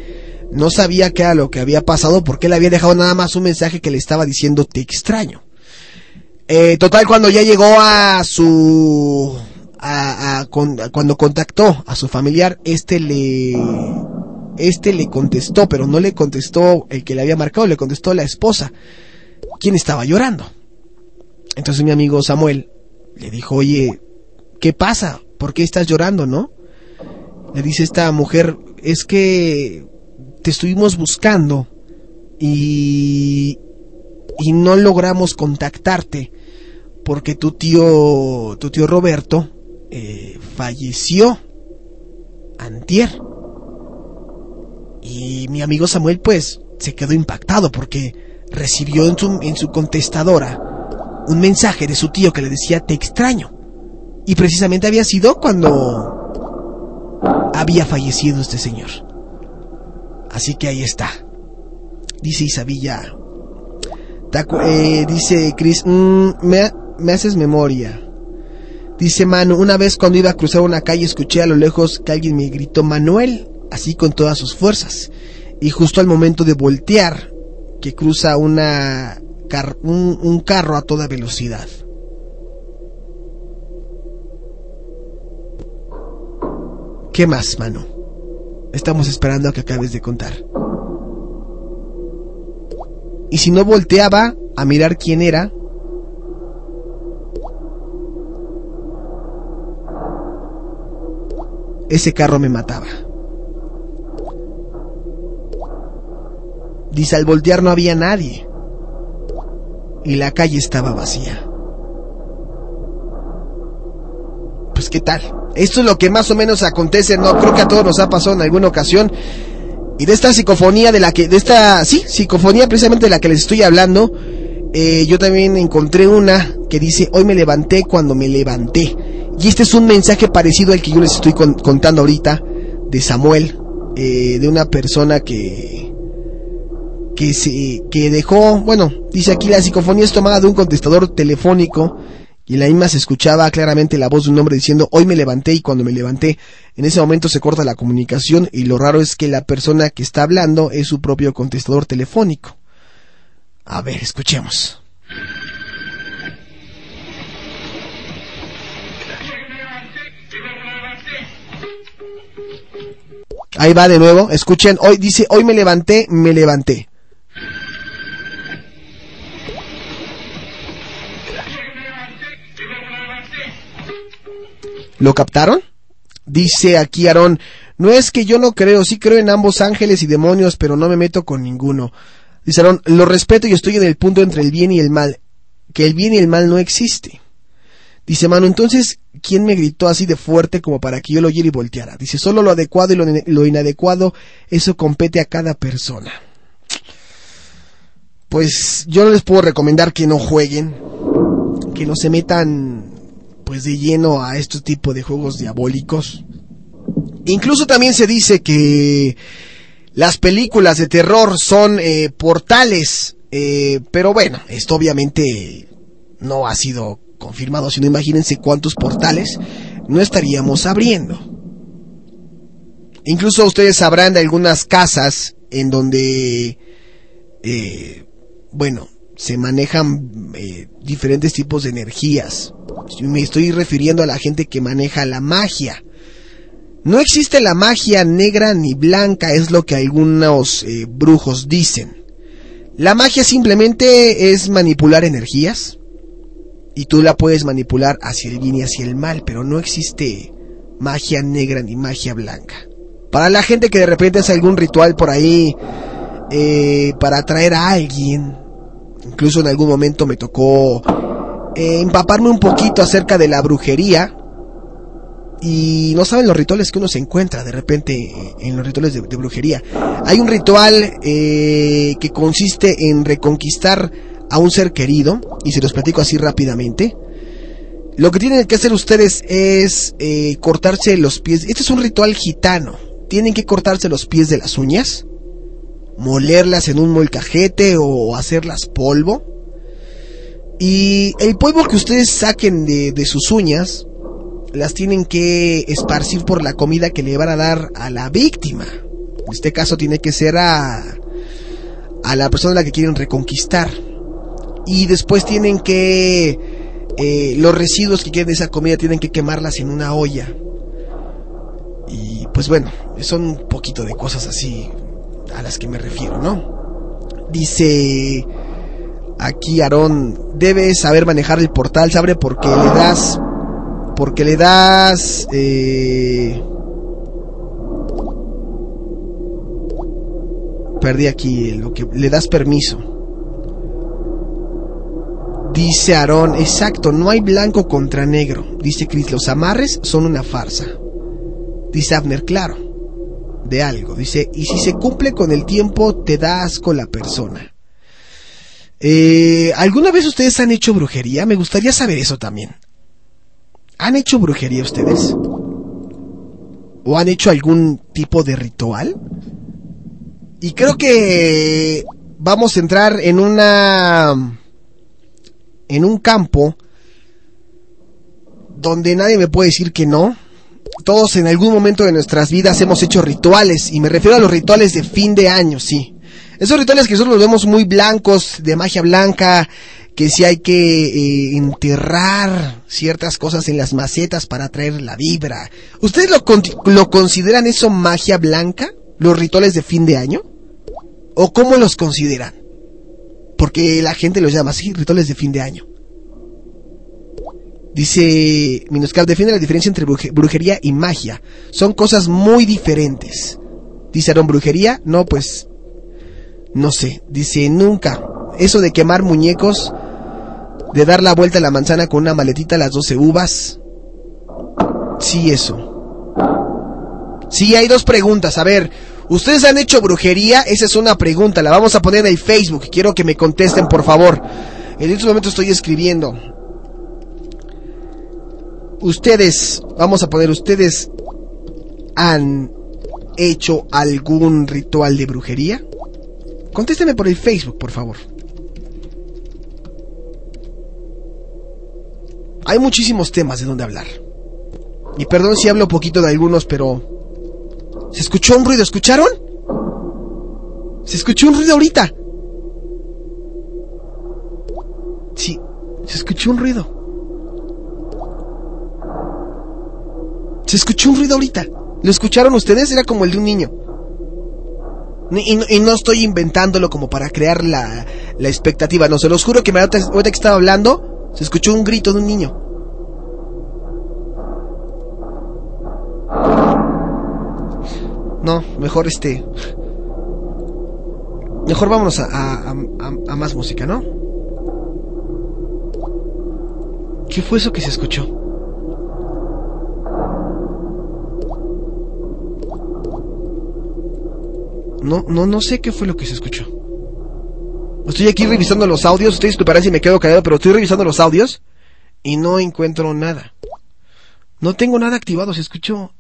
no sabía qué era lo que había pasado porque él había dejado nada más un mensaje que le estaba diciendo te extraño. Eh, total cuando ya llegó a su a, cuando contactó a su familiar este le este le contestó pero no le contestó el que le había marcado le contestó la esposa quien estaba llorando entonces mi amigo Samuel le dijo, oye, ¿qué pasa? ¿Por qué estás llorando, no? Le dice esta mujer, es que te estuvimos buscando y, y no logramos contactarte porque tu tío, tu tío Roberto eh, falleció antier. Y mi amigo Samuel pues se quedó impactado porque recibió en su, en su contestadora un mensaje de su tío que le decía te extraño. Y precisamente había sido cuando había fallecido este señor. Así que ahí está. Dice Isabilla. Taco- eh, dice Chris, "Mm, me haces memoria. Dice Manu, una vez cuando iba a cruzar una calle escuché a lo lejos que alguien me gritó Manuel, así con todas sus fuerzas. Y justo al momento de voltear, que cruza una un, un carro a toda velocidad. ¿Qué más, Manu? Estamos esperando a que acabes de contar. Y si no volteaba a mirar quién era, Ese carro me mataba. Dice, al voltear no había nadie. Y la calle estaba vacía. Pues qué tal. Esto es lo que más o menos acontece, no creo que a todos nos ha pasado en alguna ocasión. Y de esta psicofonía de la que, de esta, sí, psicofonía precisamente de la que les estoy hablando, eh, yo también encontré una que dice, hoy me levanté cuando me levanté. Y este es un mensaje parecido al que yo les estoy con- contando ahorita, de Samuel, eh, de una persona que, que se, que dejó, bueno, dice aquí la psicofonía es tomada de un contestador telefónico y la misma se escuchaba claramente la voz de un hombre diciendo hoy me levanté y cuando me levanté en ese momento se corta la comunicación y lo raro es que la persona que está hablando es su propio contestador telefónico. A ver, escuchemos. Ahí va de nuevo, escuchen, hoy dice, hoy me levanté, me levanté. ¿Lo captaron? Dice aquí Aarón, no es que yo no creo, sí creo en ambos ángeles y demonios, pero no me meto con ninguno. Dice lo respeto y estoy en el punto entre el bien y el mal, que el bien y el mal no existe. Dice Manu, entonces, ¿quién me gritó así de fuerte como para que yo lo oyera y volteara? Dice, solo lo adecuado y lo, lo inadecuado, eso compete a cada persona. Pues yo no les puedo recomendar que no jueguen, que no se metan pues de lleno a este tipo de juegos diabólicos. Incluso también se dice que las películas de terror son eh, portales, eh, pero bueno, esto obviamente no ha sido confirmado, sino imagínense cuántos portales no estaríamos abriendo. Incluso ustedes sabrán de algunas casas en donde, eh, bueno, se manejan eh, diferentes tipos de energías. Me estoy refiriendo a la gente que maneja la magia. No existe la magia negra ni blanca, es lo que algunos eh, brujos dicen. La magia simplemente es manipular energías y tú la puedes manipular hacia el bien y hacia el mal, pero no existe magia negra ni magia blanca. Para la gente que de repente hace algún ritual por ahí eh, para atraer a alguien, incluso en algún momento me tocó eh, empaparme un poquito acerca de la brujería y no saben los rituales que uno se encuentra de repente en los rituales de, de brujería. Hay un ritual eh, que consiste en reconquistar a un ser querido y se los platico así rápidamente. Lo que tienen que hacer ustedes es eh, cortarse los pies. Este es un ritual gitano. Tienen que cortarse los pies de las uñas, molerlas en un molcajete o hacerlas polvo. Y el polvo que ustedes saquen de, de sus uñas, las tienen que esparcir por la comida que le van a dar a la víctima. En este caso tiene que ser a, a la persona a la que quieren reconquistar. Y después tienen que... eh, los residuos que queden de esa comida tienen que quemarlas en una olla. Y pues bueno, son un poquito de cosas así a las que me refiero, ¿no? Dice aquí Aarón, debes saber manejar el portal, sabe porque le das porque le das eh, perdí aquí lo que le das permiso. Dice Aarón exacto no hay blanco contra negro. Dice Chris los amarres son una farsa. Dice Abner claro de algo. Dice y si se cumple con el tiempo te da asco la persona. Eh, ¿Alguna vez ustedes han hecho brujería? Me gustaría saber eso también. ¿Han hecho brujería ustedes? ¿O han hecho algún tipo de ritual? Y creo que vamos a entrar en una... en un campo donde nadie me puede decir que no. Todos en algún momento de nuestras vidas hemos hecho rituales, y me refiero a los rituales de fin de año, sí. Esos rituales que nosotros los vemos muy blancos, de magia blanca, que si hay que eh, enterrar ciertas cosas en las macetas para atraer la vibra. ¿Ustedes lo, con- lo consideran eso magia blanca? ¿Los rituales de fin de año? ¿O cómo los consideran? Porque la gente los llama así, rituales de fin de año. Dice Minuscar, defiende la diferencia entre bruje- brujería y magia. Son cosas muy diferentes. Dice Aaron, brujería, no, pues, no sé. Dice, nunca. Eso de quemar muñecos, de dar la vuelta a la manzana con una maletita a las 12 uvas. Sí, eso. Sí, hay dos preguntas. A ver, ¿ustedes han hecho brujería? Esa es una pregunta. La vamos a poner en el Facebook. Quiero que me contesten, por favor. En este momento estoy escribiendo. Ustedes, vamos a poner, ¿ustedes han hecho algún ritual de brujería? Contésteme por el Facebook, por favor. Hay muchísimos temas de donde hablar. Y perdón si hablo poquito de algunos, pero... ¿Se escuchó un ruido? ¿Escucharon? Se escuchó un ruido ahorita. Sí, se escuchó un ruido. Se escuchó un ruido ahorita. ¿Lo escucharon ustedes? Era como el de un niño. Y, no- y no estoy inventándolo como para crear la, la expectativa. No, se los juro que me- ahorita que estaba hablando, se escuchó un grito de un niño. No, mejor este. Mejor vámonos a, a- a- a- más música, ¿no? ¿Qué fue eso que se escuchó? No, no, no sé qué fue lo que se escuchó. Estoy aquí revisando los audios. Ustedes disculparán si me quedo callado, pero estoy revisando los audios y no encuentro nada. No tengo nada activado. Se escuchó.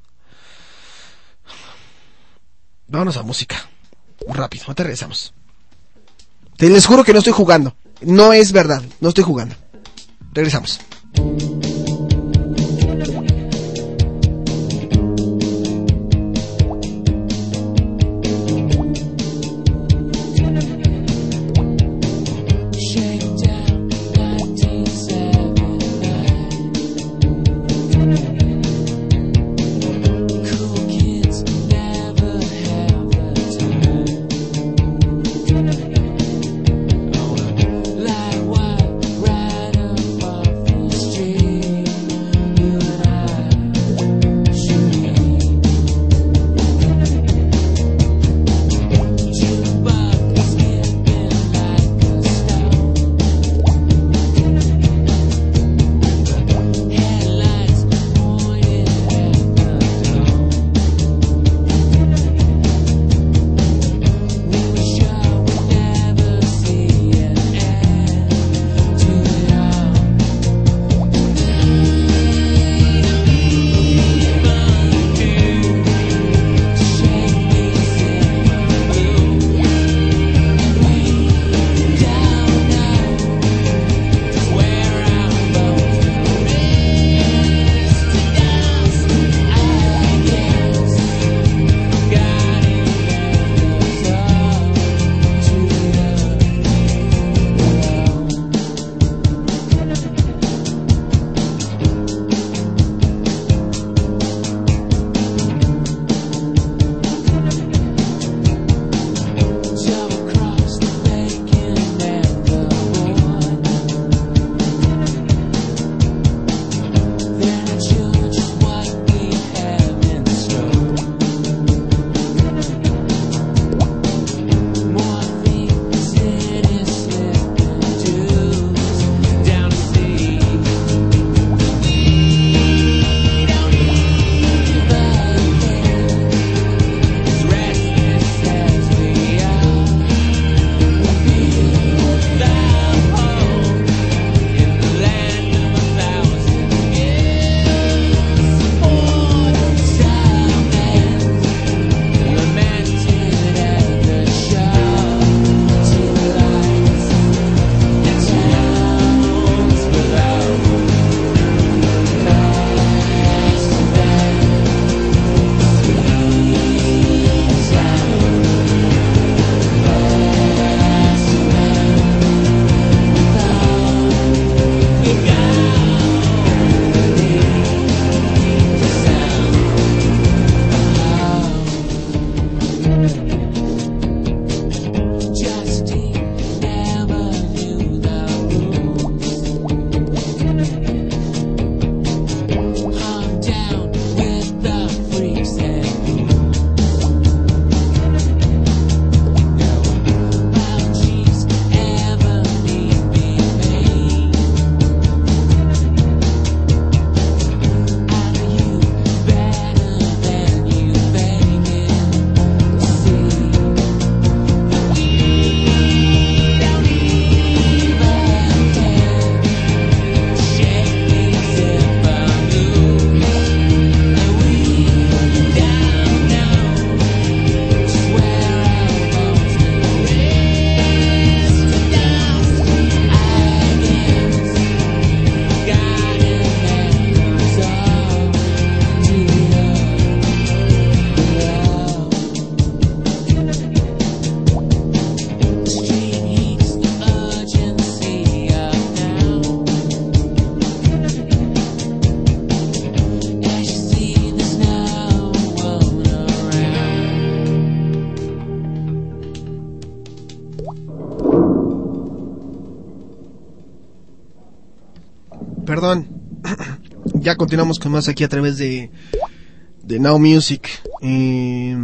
Vámonos a música. Rápido, ahorita regresamos. Te les juro que no estoy jugando. No es verdad, no estoy jugando. Regresamos. Ya continuamos con más aquí a través de, de Now Music. Eh,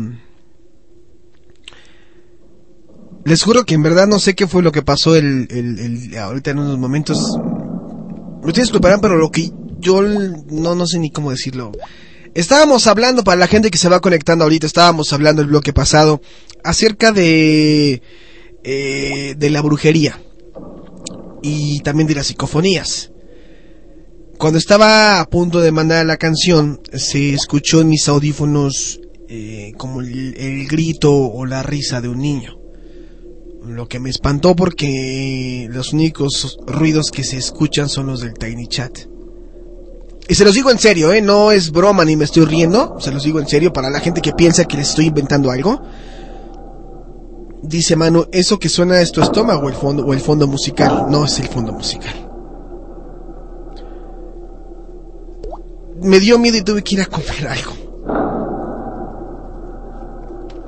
les juro que en verdad no sé qué fue lo que pasó el, el, ahorita en unos momentos. Ustedes disculparán, pero lo que yo no, no sé ni cómo decirlo. Estábamos hablando, para la gente que se va conectando ahorita, estábamos hablando el bloque pasado acerca de, eh, de la brujería y también de las psicofonías. Cuando estaba a punto de mandar la canción, se escuchó en mis audífonos eh, como el, grito o la risa de un niño. Lo que me espantó porque los únicos ruidos que se escuchan son los del Tiny Chat. Y se los digo en serio, ¿eh? No es broma ni me estoy riendo. Se los digo en serio para la gente que piensa que les estoy inventando algo. Dice Manu, ¿eso que suena es tu estómago el fondo, o el fondo musical? No es el fondo musical. Me dio miedo y tuve que ir a comer algo.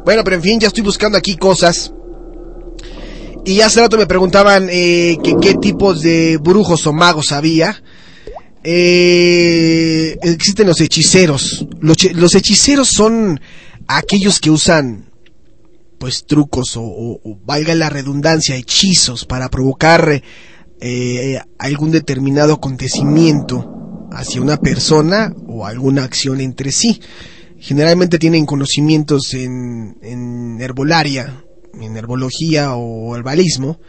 Bueno, pero en fin, ya estoy buscando aquí cosas. Y hace rato me preguntaban eh, que qué tipos de brujos o magos había. Eh, existen los hechiceros. Los, hechiceros son aquellos que usan pues trucos o, o- o valga la redundancia, hechizos para provocar eh, algún determinado acontecimiento hacia una persona o alguna acción entre sí. Generalmente tienen conocimientos en, en herbolaria, en herbología o herbalismo,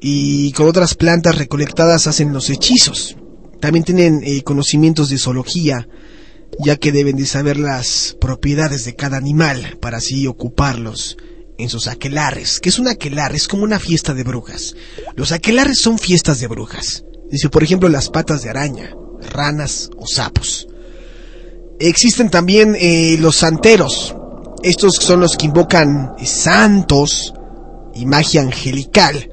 y con otras plantas recolectadas hacen los hechizos. También tienen eh, conocimientos de zoología, ya que deben de saber las propiedades de cada animal para así ocuparlos en sus aquelares. ¿Qué es un aquelarre? Es como una fiesta de brujas. Los aquelares son fiestas de brujas. Dice, por ejemplo, las patas de araña, ranas o sapos. Existen también eh, los santeros. Estos son los que invocan eh, santos y magia angelical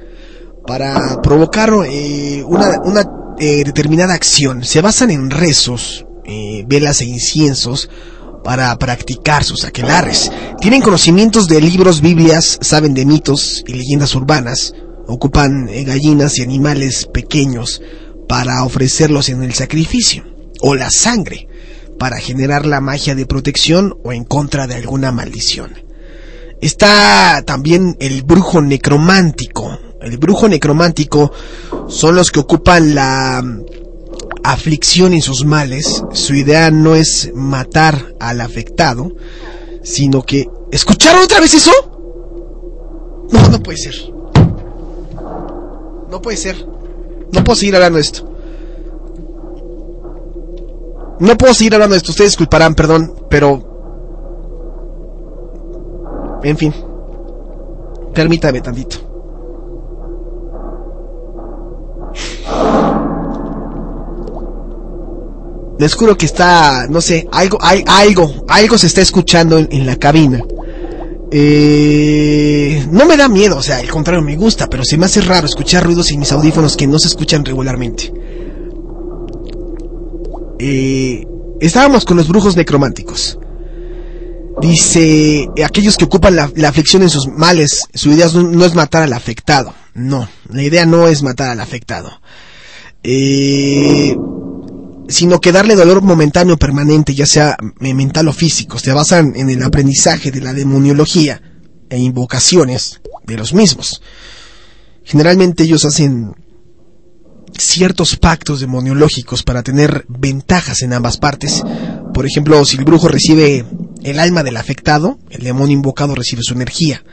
para provocar eh, una, determinada acción. Se basan en rezos, velas e inciensos para practicar sus aquelares. Tienen conocimientos de libros, biblias, saben de mitos y leyendas urbanas. Ocupan gallinas y animales pequeños para ofrecerlos en el sacrificio. O la sangre para generar la magia de protección o en contra de alguna maldición. Está también el brujo necromántico. El brujo necromántico son los que ocupan la mm, aflicción y sus males. Su idea no es matar al afectado, sino que... ¿Escucharon otra vez eso? No, no puede ser. No puede ser. No puedo seguir hablando de esto. No puedo seguir hablando de esto. Ustedes disculparán, perdón, pero... En fin. Permítame tantito. Les juro que está, no sé, algo, hay, algo, algo se está escuchando en, en la cabina. Eh, no me da miedo, o sea, al contrario, me gusta, pero se me hace raro escuchar ruidos en mis audífonos que no se escuchan regularmente. Eh, estábamos con los brujos necrománticos. Dice, aquellos que ocupan la, la aflicción en sus males, su idea no, no es matar al afectado. No, la idea no es matar al afectado. Eh, sino que darle dolor momentáneo permanente, ya sea eh, mental o físico. Se basan en el aprendizaje de la demoniología e invocaciones de los mismos. Generalmente ellos hacen ciertos pactos demoniológicos para tener ventajas en ambas partes. Por ejemplo, si el brujo recibe el alma del afectado, el demonio invocado recibe su energía.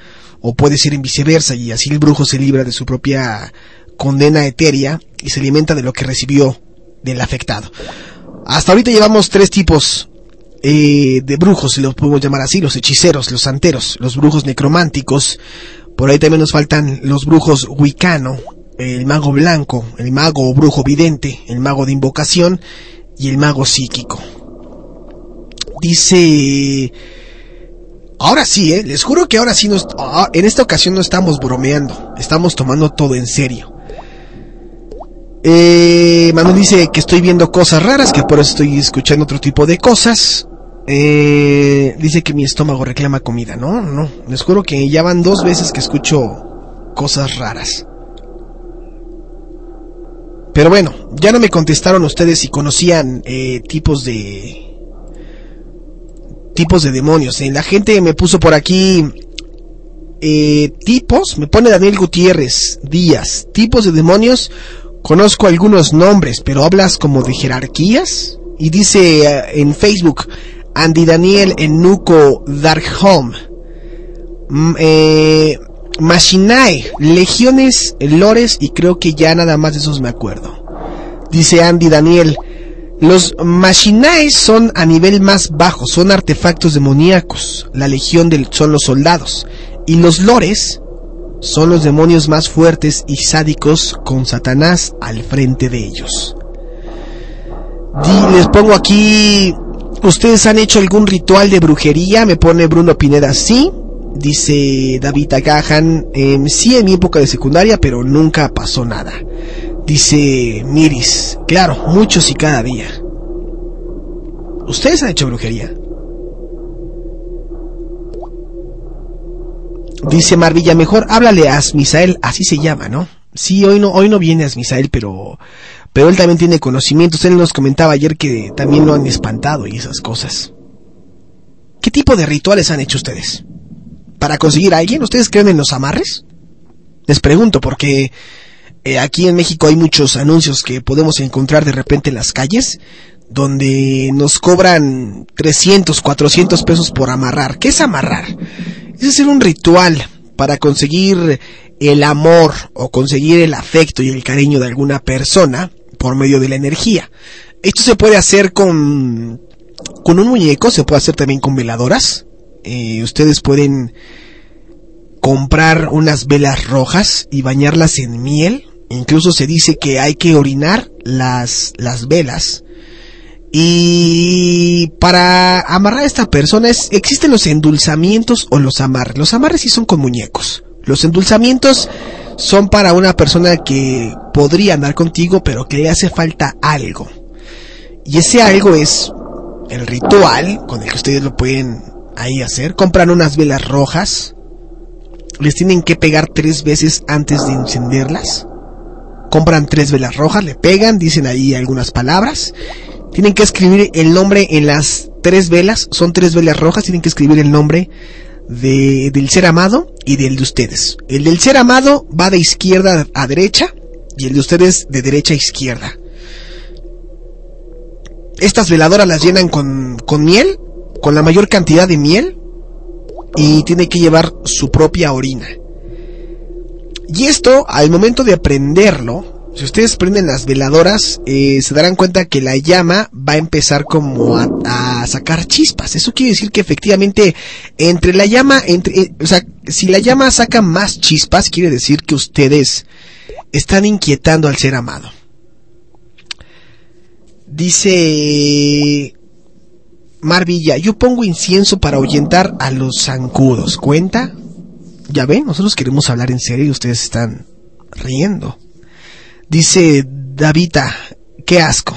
O puede ser en viceversa y así el brujo se libra de su propia condena etérea y se alimenta de lo que recibió del afectado. Hasta ahorita llevamos tres tipos eh, de brujos, si los podemos llamar así, los hechiceros, los santeros, los brujos necrománticos. Por ahí también nos faltan los brujos wicano, el mago blanco, el mago o brujo vidente, el mago de invocación y el mago psíquico. Dice... Ahora sí, ¿eh? les juro que ahora sí, ah, en esta ocasión no estamos bromeando, estamos tomando todo en serio. Eh, Manu dice que estoy viendo cosas raras, que por eso estoy escuchando otro tipo de cosas. Eh, dice que mi estómago reclama comida. No, no, les juro que ya van dos veces que escucho cosas raras. Pero bueno, ya no me contestaron ustedes si conocían eh, tipos de tipos de demonios. Eh, la gente me puso por aquí eh, tipos, me pone Daniel Gutiérrez Díaz, tipos de demonios. Conozco algunos nombres, pero hablas como de jerarquías. Y dice eh, en Facebook Andy Daniel Enuco Dark Home. Mm, eh, Machinae, Legiones, Lores y creo que ya nada más de esos me acuerdo. Dice Andy Daniel, los Machinae son a nivel más bajo, son artefactos demoníacos. La Legión son los soldados. Y los Lores son los demonios más fuertes y sádicos con Satanás al frente de ellos. Les pongo aquí, ¿ustedes han hecho algún ritual de brujería? Me pone Bruno Pineda, sí. Dice David Agahan, em, sí en mi época de secundaria, pero nunca pasó nada. Dice Miris, claro, muchos y cada día. ¿Ustedes han hecho brujería? Dice Marvilla, mejor háblale a Asmisael, así se llama, ¿no? Sí, hoy no, hoy no viene Asmisael, pero, pero él también tiene conocimientos. Él nos comentaba ayer que también lo han espantado y esas cosas. ¿Qué tipo de rituales han hecho ustedes? ¿Para conseguir a alguien? ¿Ustedes creen en los amarres? Les pregunto porque eh, aquí en México hay muchos anuncios que podemos encontrar de repente en las calles donde nos cobran 300, 400 pesos por amarrar. ¿Qué es amarrar? Es hacer un ritual para conseguir el amor o conseguir el afecto y el cariño de alguna persona por medio de la energía. Esto se puede hacer con, con un muñeco, se puede hacer también con veladoras. Eh, ustedes pueden comprar unas velas rojas y bañarlas en miel. Incluso se dice que hay que orinar las, las velas. Y para amarrar a esta persona existen los endulzamientos o los amarres. Los amarres sí son con muñecos. Los endulzamientos son para una persona que podría andar contigo pero que le hace falta algo. Y ese algo es el ritual con el que ustedes lo pueden ahí hacer. Compran unas velas rojas. Les tienen que pegar tres veces antes de encenderlas. Compran tres velas rojas, le pegan, dicen ahí algunas palabras. Tienen que escribir el nombre en las tres velas. Son tres velas rojas. Tienen que escribir el nombre de, del ser amado y del de ustedes. El del ser amado va de izquierda a derecha y el de ustedes de derecha a izquierda. Estas veladoras las llenan con, con miel, con la mayor cantidad de miel y tiene que llevar su propia orina. Y esto, al momento de prenderlo, si ustedes prenden las veladoras, eh, se darán cuenta que la llama va a empezar como a, a sacar chispas. Eso quiere decir que efectivamente entre la llama, entre, eh, o sea, si la llama saca más chispas, quiere decir que ustedes están inquietando al ser amado. Dice Marvilla, yo pongo incienso para ahuyentar a los zancudos. ¿Cuenta? Ya ven, nosotros queremos hablar en serio y ustedes están riendo. Dice Davita, qué asco.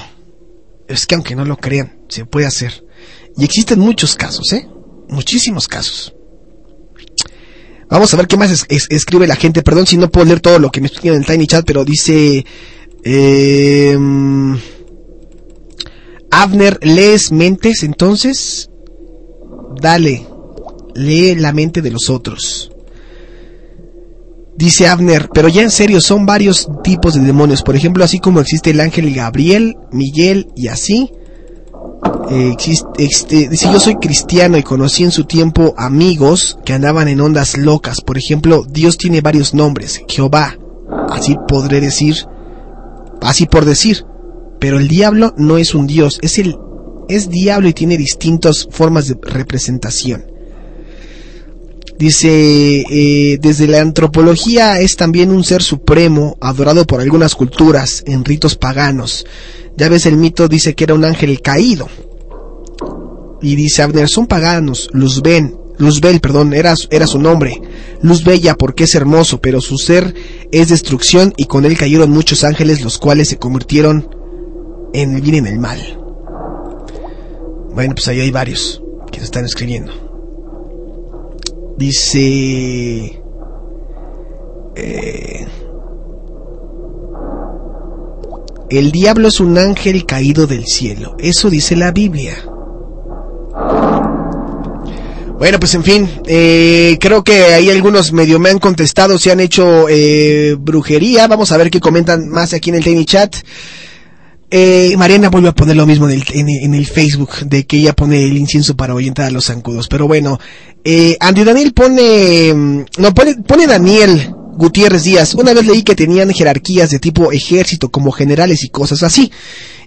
Es que aunque no lo crean, se puede hacer. Y existen muchos casos, ¿eh? Muchísimos casos. Vamos a ver qué más es- es- escribe la gente. Perdón si no puedo leer todo lo que me escriben en el Tiny Chat, pero dice... Eh, Abner, ¿lees mentes entonces? Dale, lee la mente de los otros. Dice Abner, pero ya en serio, son varios tipos de demonios. Por ejemplo, así como existe el ángel Gabriel, Miguel y así. eh, dice, yo soy cristiano y conocí en su tiempo amigos que andaban en ondas locas. Por ejemplo, Dios tiene varios nombres. Jehová, así podré decir, así por decir. Pero el diablo no es un dios, es el es diablo y tiene distintas formas de representación. Dice, eh, desde la antropología es también un ser supremo, adorado por algunas culturas en ritos paganos. Ya ves, el mito dice que era un ángel caído. Y dice Abner, son paganos, Luzben, Luzbel, perdón, era, era su nombre. Luz bella porque es hermoso, pero su ser es destrucción y con él cayeron muchos ángeles los cuales se convirtieron en el bien y en el mal. Bueno, pues ahí hay varios que están escribiendo. Dice... eh, El diablo es un ángel caído del cielo. Eso dice la Biblia. Bueno, pues en fin, eh, creo que ahí algunos medio me han contestado si han hecho eh, brujería. Vamos a ver qué comentan más aquí en el Tiny Chat. Eh, Mariana vuelve a poner lo mismo en el, en, en el Facebook, de que ella pone el incienso para ahuyentar a los zancudos. Pero bueno, eh, Andy Daniel pone, mm, no, pone, pone Daniel Gutiérrez Díaz. Una vez leí que tenían jerarquías de tipo ejército, como generales y cosas así.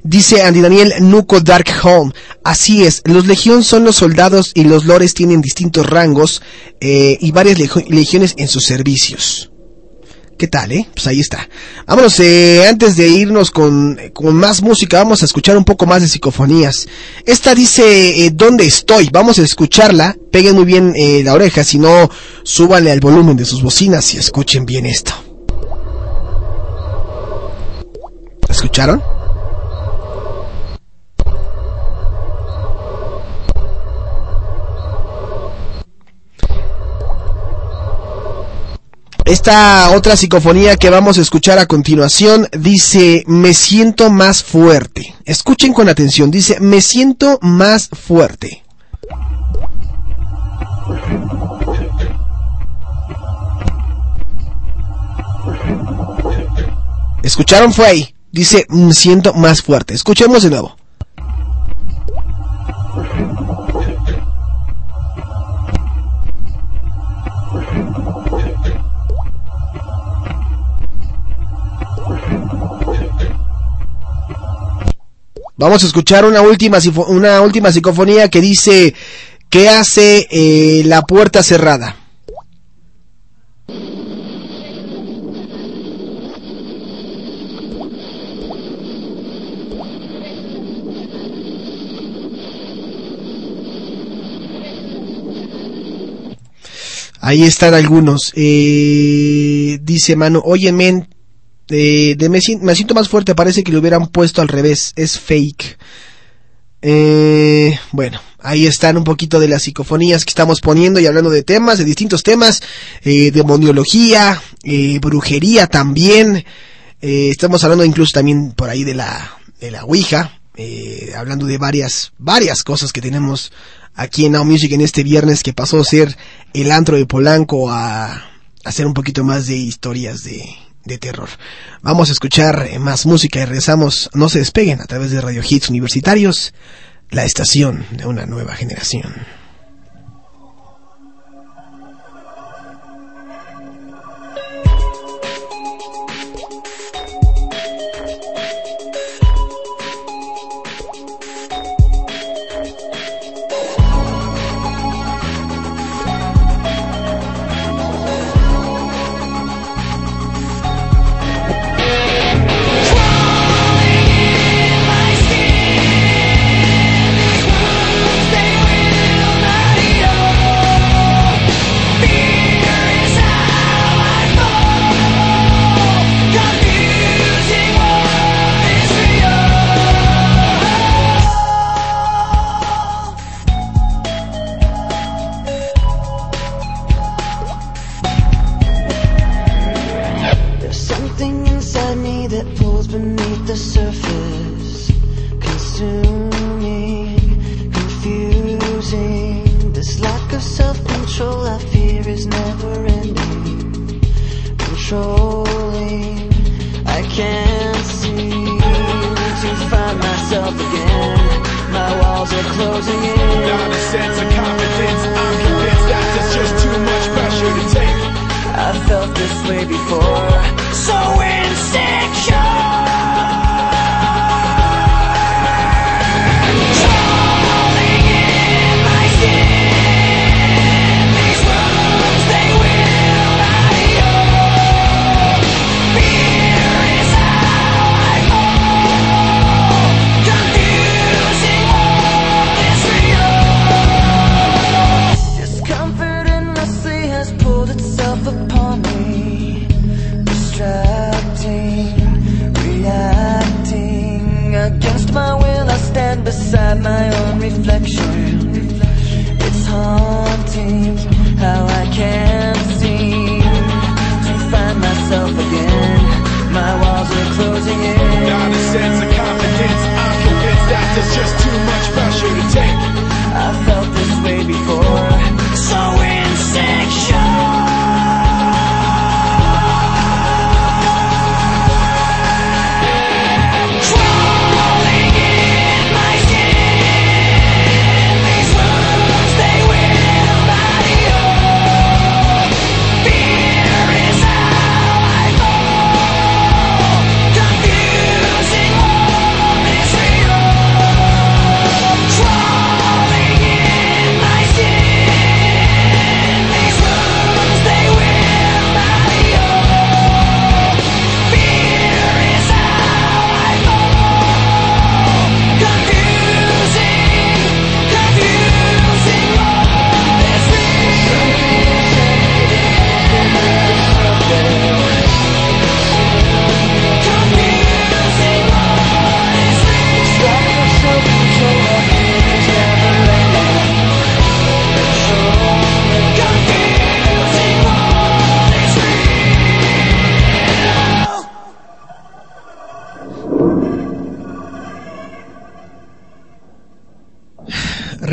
Dice Andy Daniel Nuco Dark Home. Así es, los legión son los soldados y los lores tienen distintos rangos eh, y varias legio- legiones en sus servicios. ¿Qué tal, eh? Pues ahí está. Vámonos, eh, antes de irnos con, con más música, vamos a escuchar un poco más de psicofonías. Esta dice, eh, ¿dónde estoy? Vamos a escucharla. Peguen muy bien eh, la oreja, si no, súbanle al volumen de sus bocinas y escuchen bien esto. ¿La ¿Escucharon? Esta otra psicofonía que vamos a escuchar a continuación dice, me siento más fuerte. Escuchen con atención, dice, me siento más fuerte. ¿Escucharon? Fue ahí. Dice, me siento más fuerte. Escuchemos de nuevo. Vamos a escuchar una última, una última psicofonía que dice, ¿qué hace eh, la puerta cerrada? Ahí están algunos. Eh, dice Manu, oye men, eh, de me, sien- me siento más fuerte, parece que lo hubieran puesto al revés, es fake. Eh, bueno, ahí están un poquito de las psicofonías que estamos poniendo y hablando de temas, de distintos temas, eh, demoniología, eh, brujería también. Eh, estamos hablando incluso también por ahí de la, de la Ouija, eh, hablando de varias, varias cosas que tenemos aquí en Now Music en este viernes que pasó a ser el antro de Polanco a hacer un poquito más de historias de, de terror. Vamos a escuchar eh, más música y regresamos. No se despeguen a través de Radio Hits Universitarios, la estación de una nueva generación.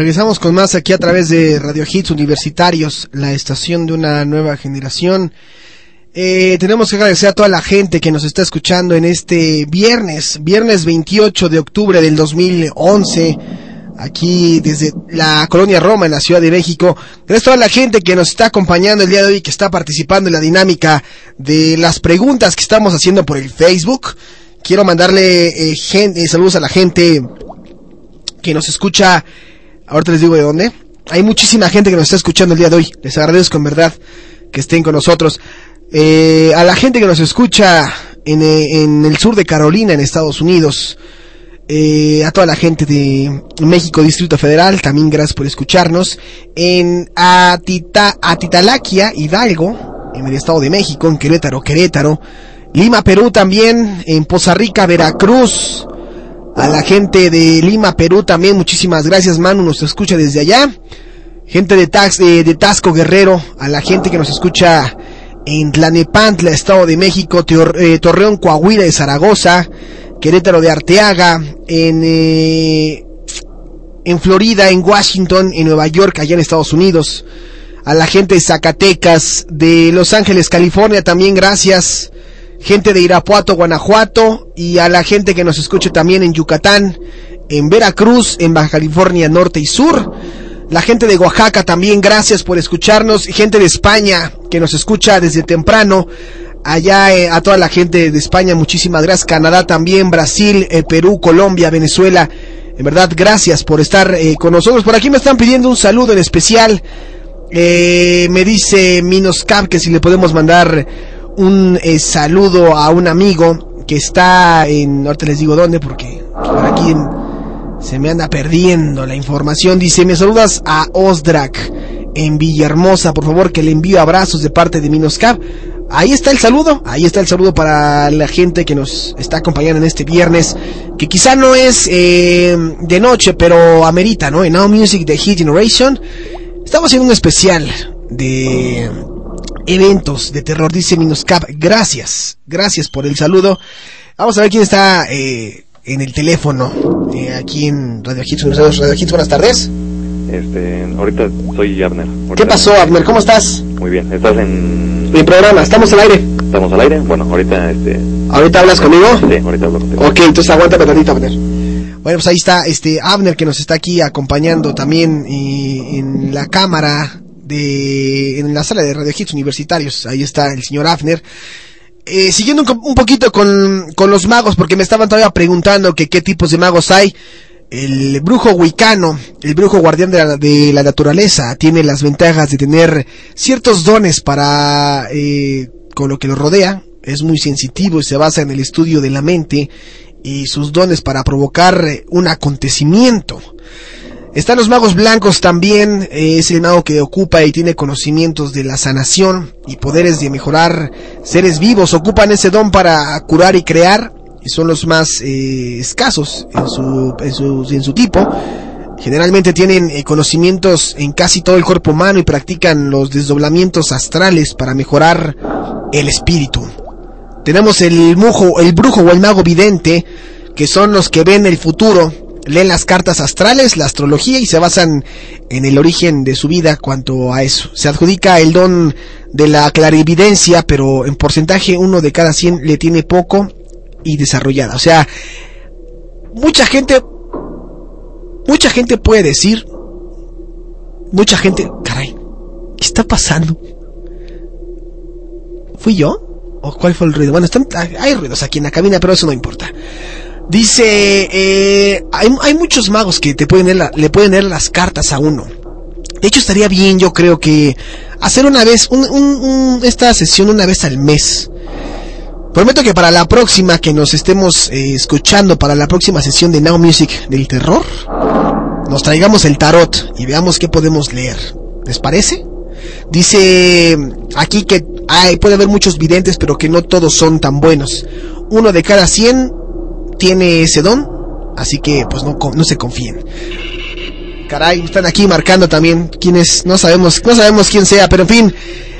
Regresamos con más aquí a través de Radio Hits Universitarios, la estación de una nueva generación. Eh, tenemos que agradecer a toda la gente que nos está escuchando en este viernes, viernes 28 de octubre del 2011, aquí desde la colonia Roma en la Ciudad de México. Gracias a toda la gente que nos está acompañando el día de hoy, que está participando en la dinámica de las preguntas que estamos haciendo por el Facebook. Quiero mandarle eh, eh, saludos a la gente que nos escucha. Ahorita les digo de dónde. Hay muchísima gente que nos está escuchando el día de hoy. Les agradezco en verdad que estén con nosotros. Eh, a la gente que nos escucha en, eh, en el sur de Carolina, en Estados Unidos. Eh, a toda la gente de México, Distrito Federal, también gracias por escucharnos. En Atita, Atitalaquia, Hidalgo, en el Estado de México, en Querétaro, Querétaro. Lima, Perú también, en Poza Rica, Veracruz. A la gente de Lima, Perú también, muchísimas gracias, Manu, nos escucha desde allá. Gente de, Tax, eh, de Tasco Guerrero, a la gente que nos escucha en Tlanepantla, Estado de México, Teor- eh, Torreón, Coahuila de Zaragoza, Querétaro de Arteaga, en, eh, en Florida, en Washington, en Nueva York, allá en Estados Unidos. A la gente de Zacatecas, de Los Ángeles, California, también gracias. Gente de Irapuato, Guanajuato, y a la gente que nos escuche también en Yucatán, en Veracruz, en Baja California Norte y Sur. La gente de Oaxaca también, gracias por escucharnos. Gente de España que nos escucha desde temprano. Allá eh, a toda la gente de España, muchísimas gracias. Canadá también, Brasil, eh, Perú, Colombia, Venezuela. En verdad, gracias por estar eh, con nosotros. Por aquí me están pidiendo un saludo en especial. Me dice Minoscap que si le podemos mandar un eh, saludo a un amigo que está en... Ahorita les digo dónde porque por aquí se me anda perdiendo la información. Dice, me saludas a Osdrak en Villahermosa. Por favor, que le envío abrazos de parte de Minoscap. Ahí está el saludo, ahí está el saludo para la gente que nos está acompañando en este viernes, que quizá no es eh, de noche, pero amerita, ¿no? En Now Music de Hit Generation. Estamos haciendo un especial de eventos de terror, dice Minuscap. Gracias, gracias por el saludo. Vamos a ver quién está eh, en el teléfono eh, aquí en Radio Hits. Radio Hits, buenas tardes. Este, ahorita soy Abner. Ahorita- ¿Qué pasó, Abner? ¿Cómo estás? Muy bien, ¿estás en Mi programa, estamos al aire. estamos al aire? Bueno, ahorita este ¿Ahorita hablas conmigo? Sí, ahorita hablo contigo. Ok, entonces aguántame tantito, Abner. Bueno, pues ahí está este Abner que nos está aquí acompañando también eh, en la cámara de en la sala de Radio Hits Universitarios. Ahí está el señor Abner. Eh, siguiendo un, poquito con, con los magos, porque me estaban todavía preguntando que qué tipos de magos hay. El brujo wicano, el brujo guardián de la, de la naturaleza, tiene las ventajas de tener ciertos dones para eh, con lo que lo rodea. Es muy sensitivo y se basa en el estudio de la mente y sus dones para provocar un acontecimiento. Están los magos blancos también, eh, es el mago que ocupa y tiene conocimientos de la sanación y poderes de mejorar seres vivos, ocupan ese don para curar y crear y son los más eh, escasos en su, en su, en su tipo. Generalmente tienen eh, conocimientos en casi todo el cuerpo humano y practican los desdoblamientos astrales para mejorar el espíritu. Tenemos el mujo, el brujo o el mago vidente, que son los que ven el futuro, leen las cartas astrales, la astrología y se basan en el origen de su vida cuanto a eso. Se adjudica el don de la clarividencia, pero en porcentaje uno de cada 100 le tiene poco y desarrollada. O sea, mucha gente, mucha gente puede decir, mucha gente, caray, ¿qué está pasando? ¿Fui yo? ¿O cuál fue el ruido? Bueno, están, hay ruidos aquí en la cabina, pero eso no importa. Dice, eh, hay, hay muchos magos que te pueden leer le pueden leer las cartas a uno. De hecho, estaría bien, yo creo que hacer una vez, un- un- esta sesión una vez al mes. Prometo que para la próxima que nos estemos eh, escuchando, para la próxima sesión de Now Music del terror, nos traigamos el tarot y veamos qué podemos leer. ¿Les parece? Dice aquí que hay, puede haber muchos videntes, pero que no todos son tan buenos. Uno de cada 100 tiene ese don, así que pues no, no se confíen. Caray, están aquí marcando también quienes no sabemos, no sabemos quién sea, pero en fin,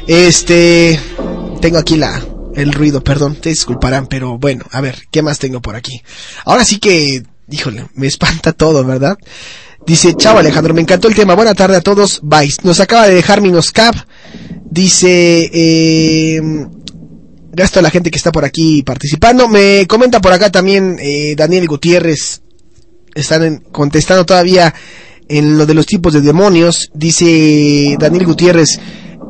este tengo aquí la el ruido, perdón, te disculparán, pero bueno, a ver, ¿qué más tengo por aquí? Ahora sí que, híjole, me espanta todo, ¿verdad? Dice, chao Alejandro, me encantó el tema. Buena tarde a todos. Bye. Nos acaba de dejar Minoscap. Dice, eh, gracias a la gente que está por aquí participando. Me comenta por acá también eh, Daniel Gutiérrez. Están en- contestando todavía en lo de los tipos de demonios. Dice Daniel Gutiérrez,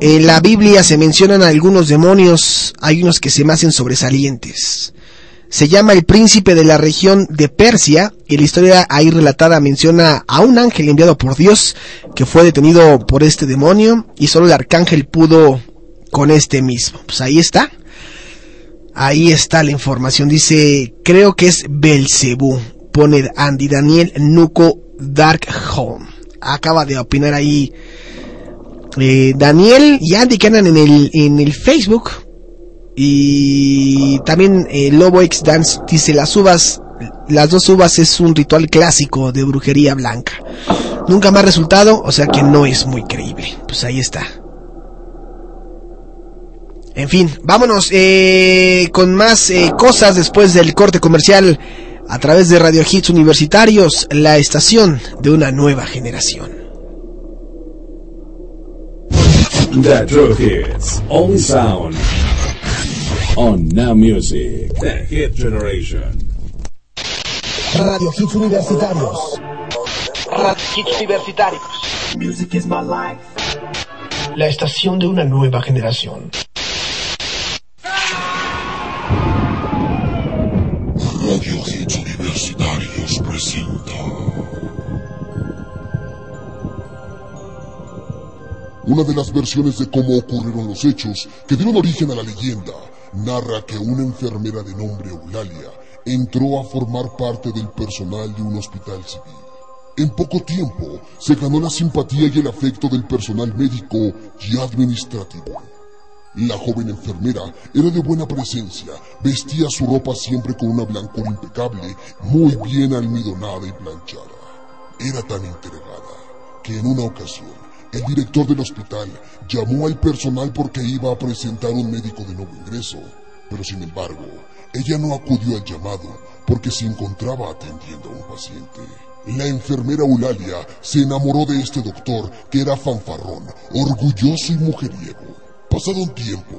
en la Biblia se mencionan algunos demonios. Hay unos que se me hacen sobresalientes. Se llama el príncipe de la región de Persia y la historia ahí relatada menciona a un ángel enviado por Dios que fue detenido por este demonio y solo el arcángel pudo con este mismo. Pues ahí está. Ahí está la información. Dice, creo que es Belcebú. Pone Andy Daniel Nuco Dark Home. Acaba de opinar ahí eh, Daniel y Andy que andan en el, en el Facebook. Y también eh, Lobo X Dance dice las uvas, las dos uvas es un ritual clásico de brujería blanca. Nunca más resultado, o sea que no es muy creíble. Pues ahí está. En fin, vámonos eh, con más eh, cosas después del corte comercial a través de Radio Hits Universitarios, la estación de una nueva generación. The True Hits. Only sound. On Now Music. The Hit Generation. Radio Hits Universitarios. Radio Hits Universitarios. Music is my life. La estación de una nueva generación. Una de las versiones de cómo ocurrieron los hechos que dieron origen a la leyenda narra que una enfermera de nombre Eulalia entró a formar parte del personal de un hospital civil. En poco tiempo se ganó la simpatía y el afecto del personal médico y administrativo. La joven enfermera era de buena presencia, vestía su ropa siempre con una blancura impecable, muy bien almidonada y planchada. Era tan entregada que en una ocasión el director del hospital llamó al personal porque iba a presentar un médico de nuevo ingreso, pero sin embargo, ella no acudió al llamado porque se encontraba atendiendo a un paciente. La enfermera Eulalia se enamoró de este doctor que era fanfarrón, orgulloso y mujeriego. Pasado un tiempo,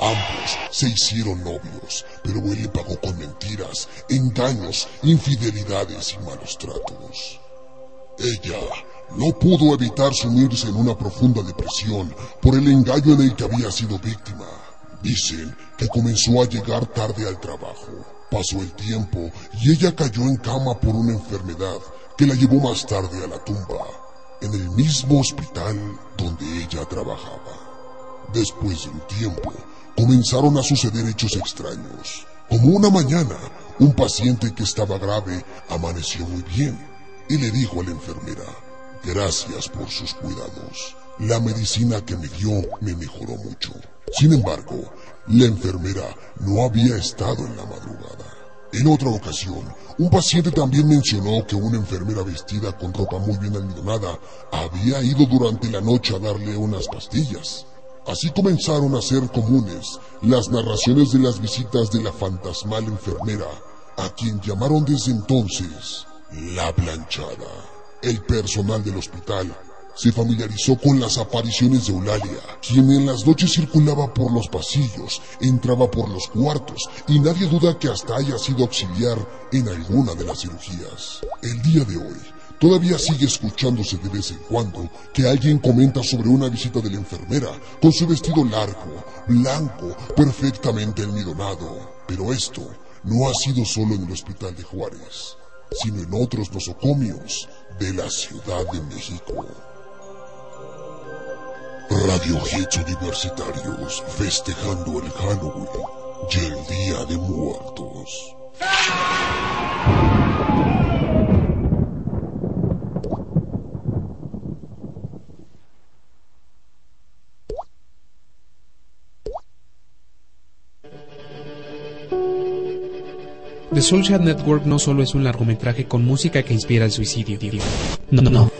ambos se hicieron novios, pero él le pagó con mentiras, engaños, infidelidades y malos tratos. Ella no pudo evitar sumirse en una profunda depresión por el engaño en el que había sido víctima. Dicen que comenzó a llegar tarde al trabajo. Pasó el tiempo y ella cayó en cama por una enfermedad que la llevó más tarde a la tumba, en el mismo hospital donde ella trabajaba. Después de un tiempo, comenzaron a suceder hechos extraños. Como una mañana, un paciente que estaba grave amaneció muy bien y le dijo a la enfermera, gracias por sus cuidados. La medicina que me dio me mejoró mucho. Sin embargo, la enfermera no había estado en la madrugada. En otra ocasión, un paciente también mencionó que una enfermera vestida con ropa muy bien almidonada había ido durante la noche a darle unas pastillas. Así comenzaron a ser comunes las narraciones de las visitas de la fantasmal enfermera, a quien llamaron desde entonces la planchada. El personal del hospital se familiarizó con las apariciones de Eulalia, quien en las noches circulaba por los pasillos, entraba por los cuartos y nadie duda que hasta haya sido auxiliar en alguna de las cirugías. El día de hoy, todavía sigue escuchándose de vez en cuando que alguien comenta sobre una visita de la enfermera con su vestido largo, blanco, perfectamente almidonado. Pero esto no ha sido solo en el hospital de Juárez, sino en otros nosocomios de la Ciudad de México. Radio Universitarios festejando el Halloween y el Día de Muertos. The Social Network no solo es un largometraje con música que inspira el suicidio. No, no, no.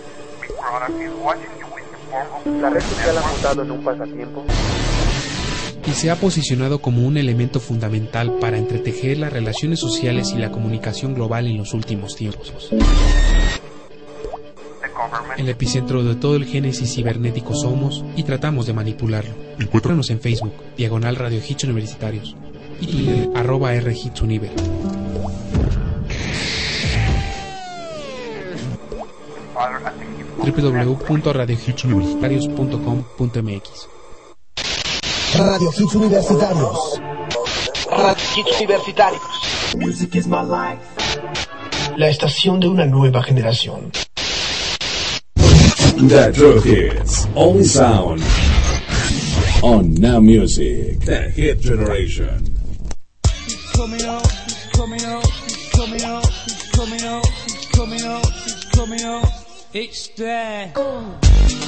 La red social ha mutado en un pasatiempo. Y se ha posicionado como un elemento fundamental para entretejer las relaciones sociales y la comunicación global en los últimos tiempos. El epicentro de todo el génesis cibernético somos y tratamos de manipularlo. Encuéntranos en Facebook, Diagonal Radio Hits Universitarios y Twitter, arroba R www.radiohitsuniversitarios.com.mx Radio Hits Universitarios. Radio Hits Universitarios. Music is my life. La estación de una nueva generación. The True Hits. Only Sound. On Now Music. The Hit Generation. coming up, it's coming up, it's coming up, it's coming up, it's coming up, it's there. Oh.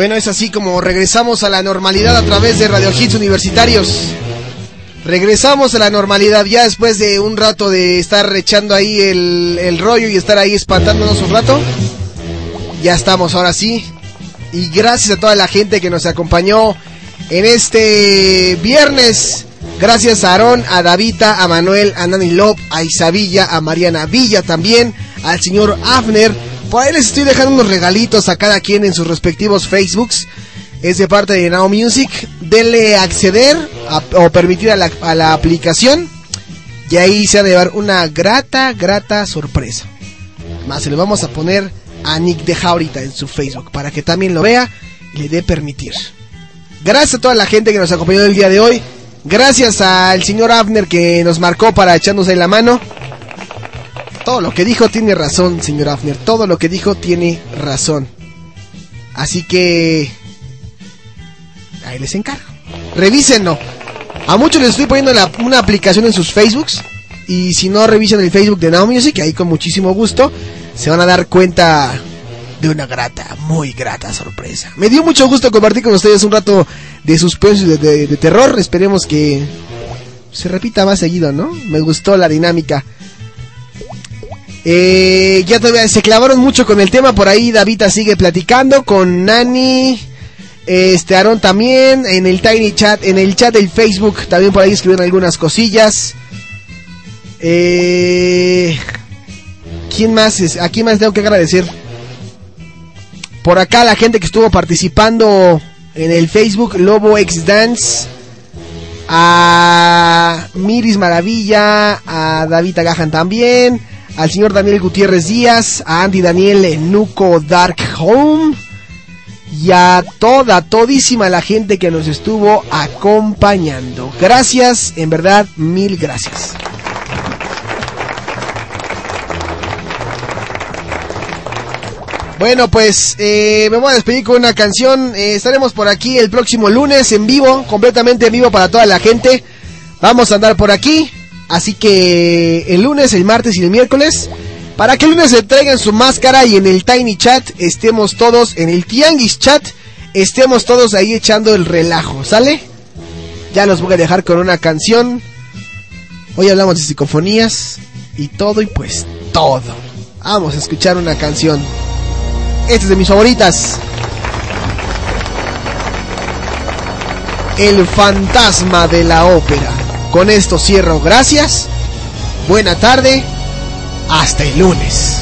Bueno, es así como regresamos a la normalidad a través de Radio Hits Universitarios. Regresamos a la normalidad ya después de un rato de estar echando ahí el, el rollo y estar ahí espantándonos un rato. Ya estamos ahora sí. Y gracias a toda la gente que nos acompañó en este viernes. Gracias a Aarón, a Davita, a Manuel, a Nani Lop, a Isabilla, a Mariana Villa también, al señor Afner. Por ahí les estoy dejando unos regalitos a cada quien en sus respectivos Facebooks. Es de parte de Now Music. Denle acceder a- o permitir a la, a la aplicación. Y ahí se va a llevar una grata, grata sorpresa. Más se lo vamos a poner a Nick de ahorita en su Facebook para que también lo vea y le dé permitir. Gracias a toda la gente que nos acompañó el día de hoy. Gracias al señor Abner que nos marcó para echarnos ahí la mano. Todo lo que dijo tiene razón, señor Abner. Todo lo que dijo tiene razón. Así que... Ahí les encargo. Revísenlo. A muchos les estoy poniendo una aplicación en sus Facebooks. Y si no revisen el Facebook de Now Music, ahí con muchísimo gusto, se van a dar cuenta de una grata, muy grata sorpresa. Me dio mucho gusto compartir con ustedes un rato de suspenso y de- de terror. Esperemos que se repita más seguido, ¿no? Me gustó la dinámica. Eh, ya todavía se clavaron mucho con el tema. Por ahí Davita sigue platicando con Nani. Este Aaron también. En el Tiny Chat, en el chat del Facebook también por ahí escribieron algunas cosillas. Eh, ¿Quién más es? ¿A quién más tengo que agradecer? Por acá la gente que estuvo participando en el Facebook Lobo X Dance. A Miris Maravilla, a David Agajan también, al señor Daniel Gutiérrez Díaz, a Andy Daniel Nuco Dark Home y a toda, todísima la gente que nos estuvo acompañando. Gracias, en verdad, mil gracias. Bueno, pues eh, me voy a despedir con una canción. Eh, estaremos por aquí el próximo lunes en vivo, completamente en vivo para toda la gente. Vamos a andar por aquí. Así que el lunes, el martes y el miércoles. Para que el lunes se su máscara y en el Tiny Chat estemos todos, en el Tianguis Chat, estemos todos ahí echando el relajo, ¿sale? Ya los voy a dejar con una canción. Hoy hablamos de psicofonías y todo y pues todo. Vamos a escuchar una canción. Esta es de mis favoritas. El fantasma de la ópera. Con esto cierro. Gracias. Buena tarde. Hasta el lunes.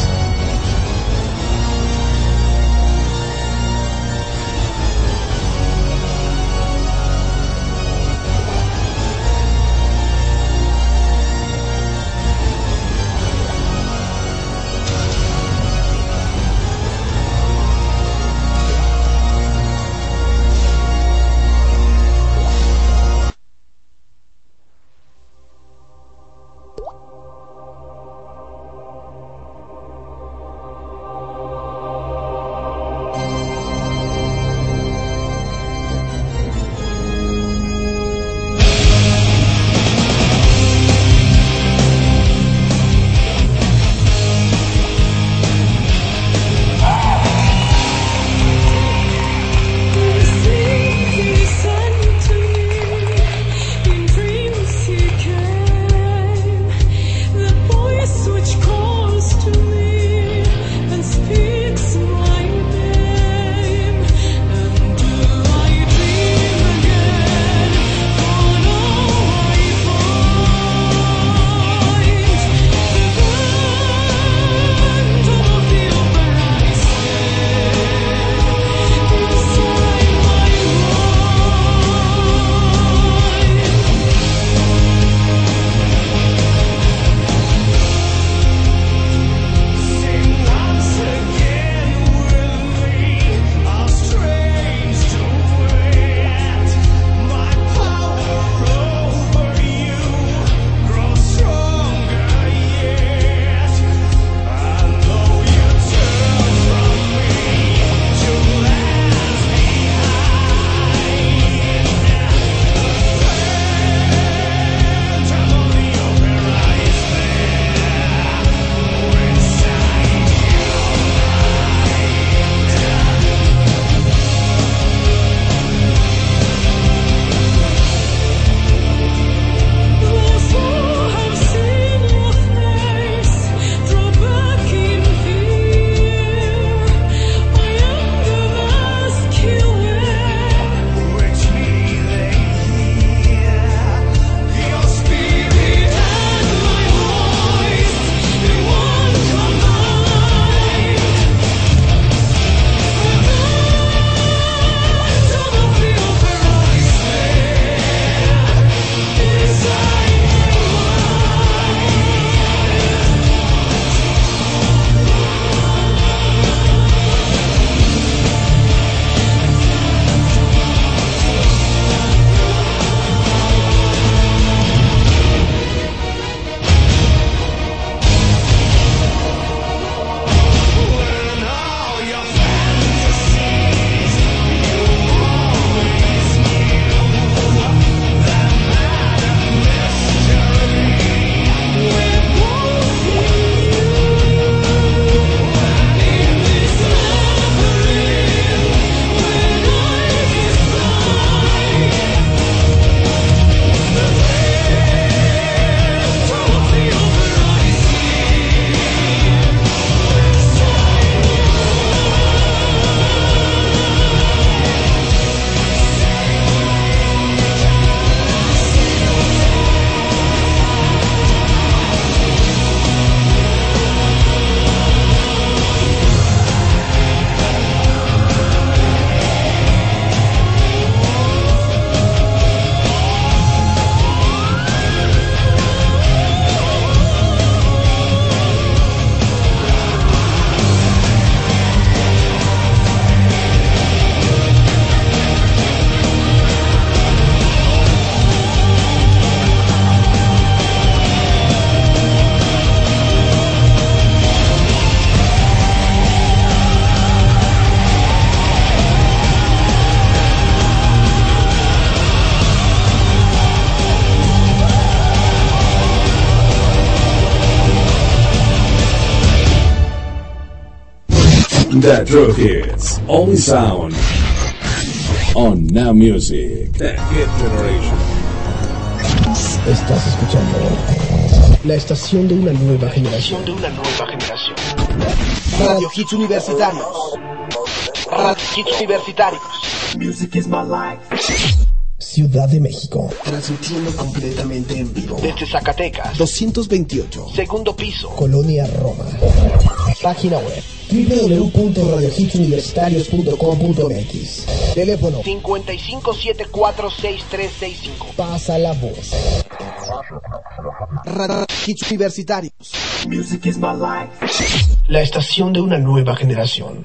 The True Hits. Only sound. On Now Music. The Hit Generation. Estás escuchando la estación de una nueva generación. de una nueva generación. Radio Hits Universitarios. Radio Hits Universitarios. Music is my life. Ciudad de México. Transmitiendo completamente en vivo. Desde Zacatecas. 228. Segundo piso. Colonia Roma. Página web www.radiohitsuniversitarios.com.mx Teléfono 55746365. Pasa la voz. Radio Hits Universitarios. Music is my life. La estación de una nueva generación.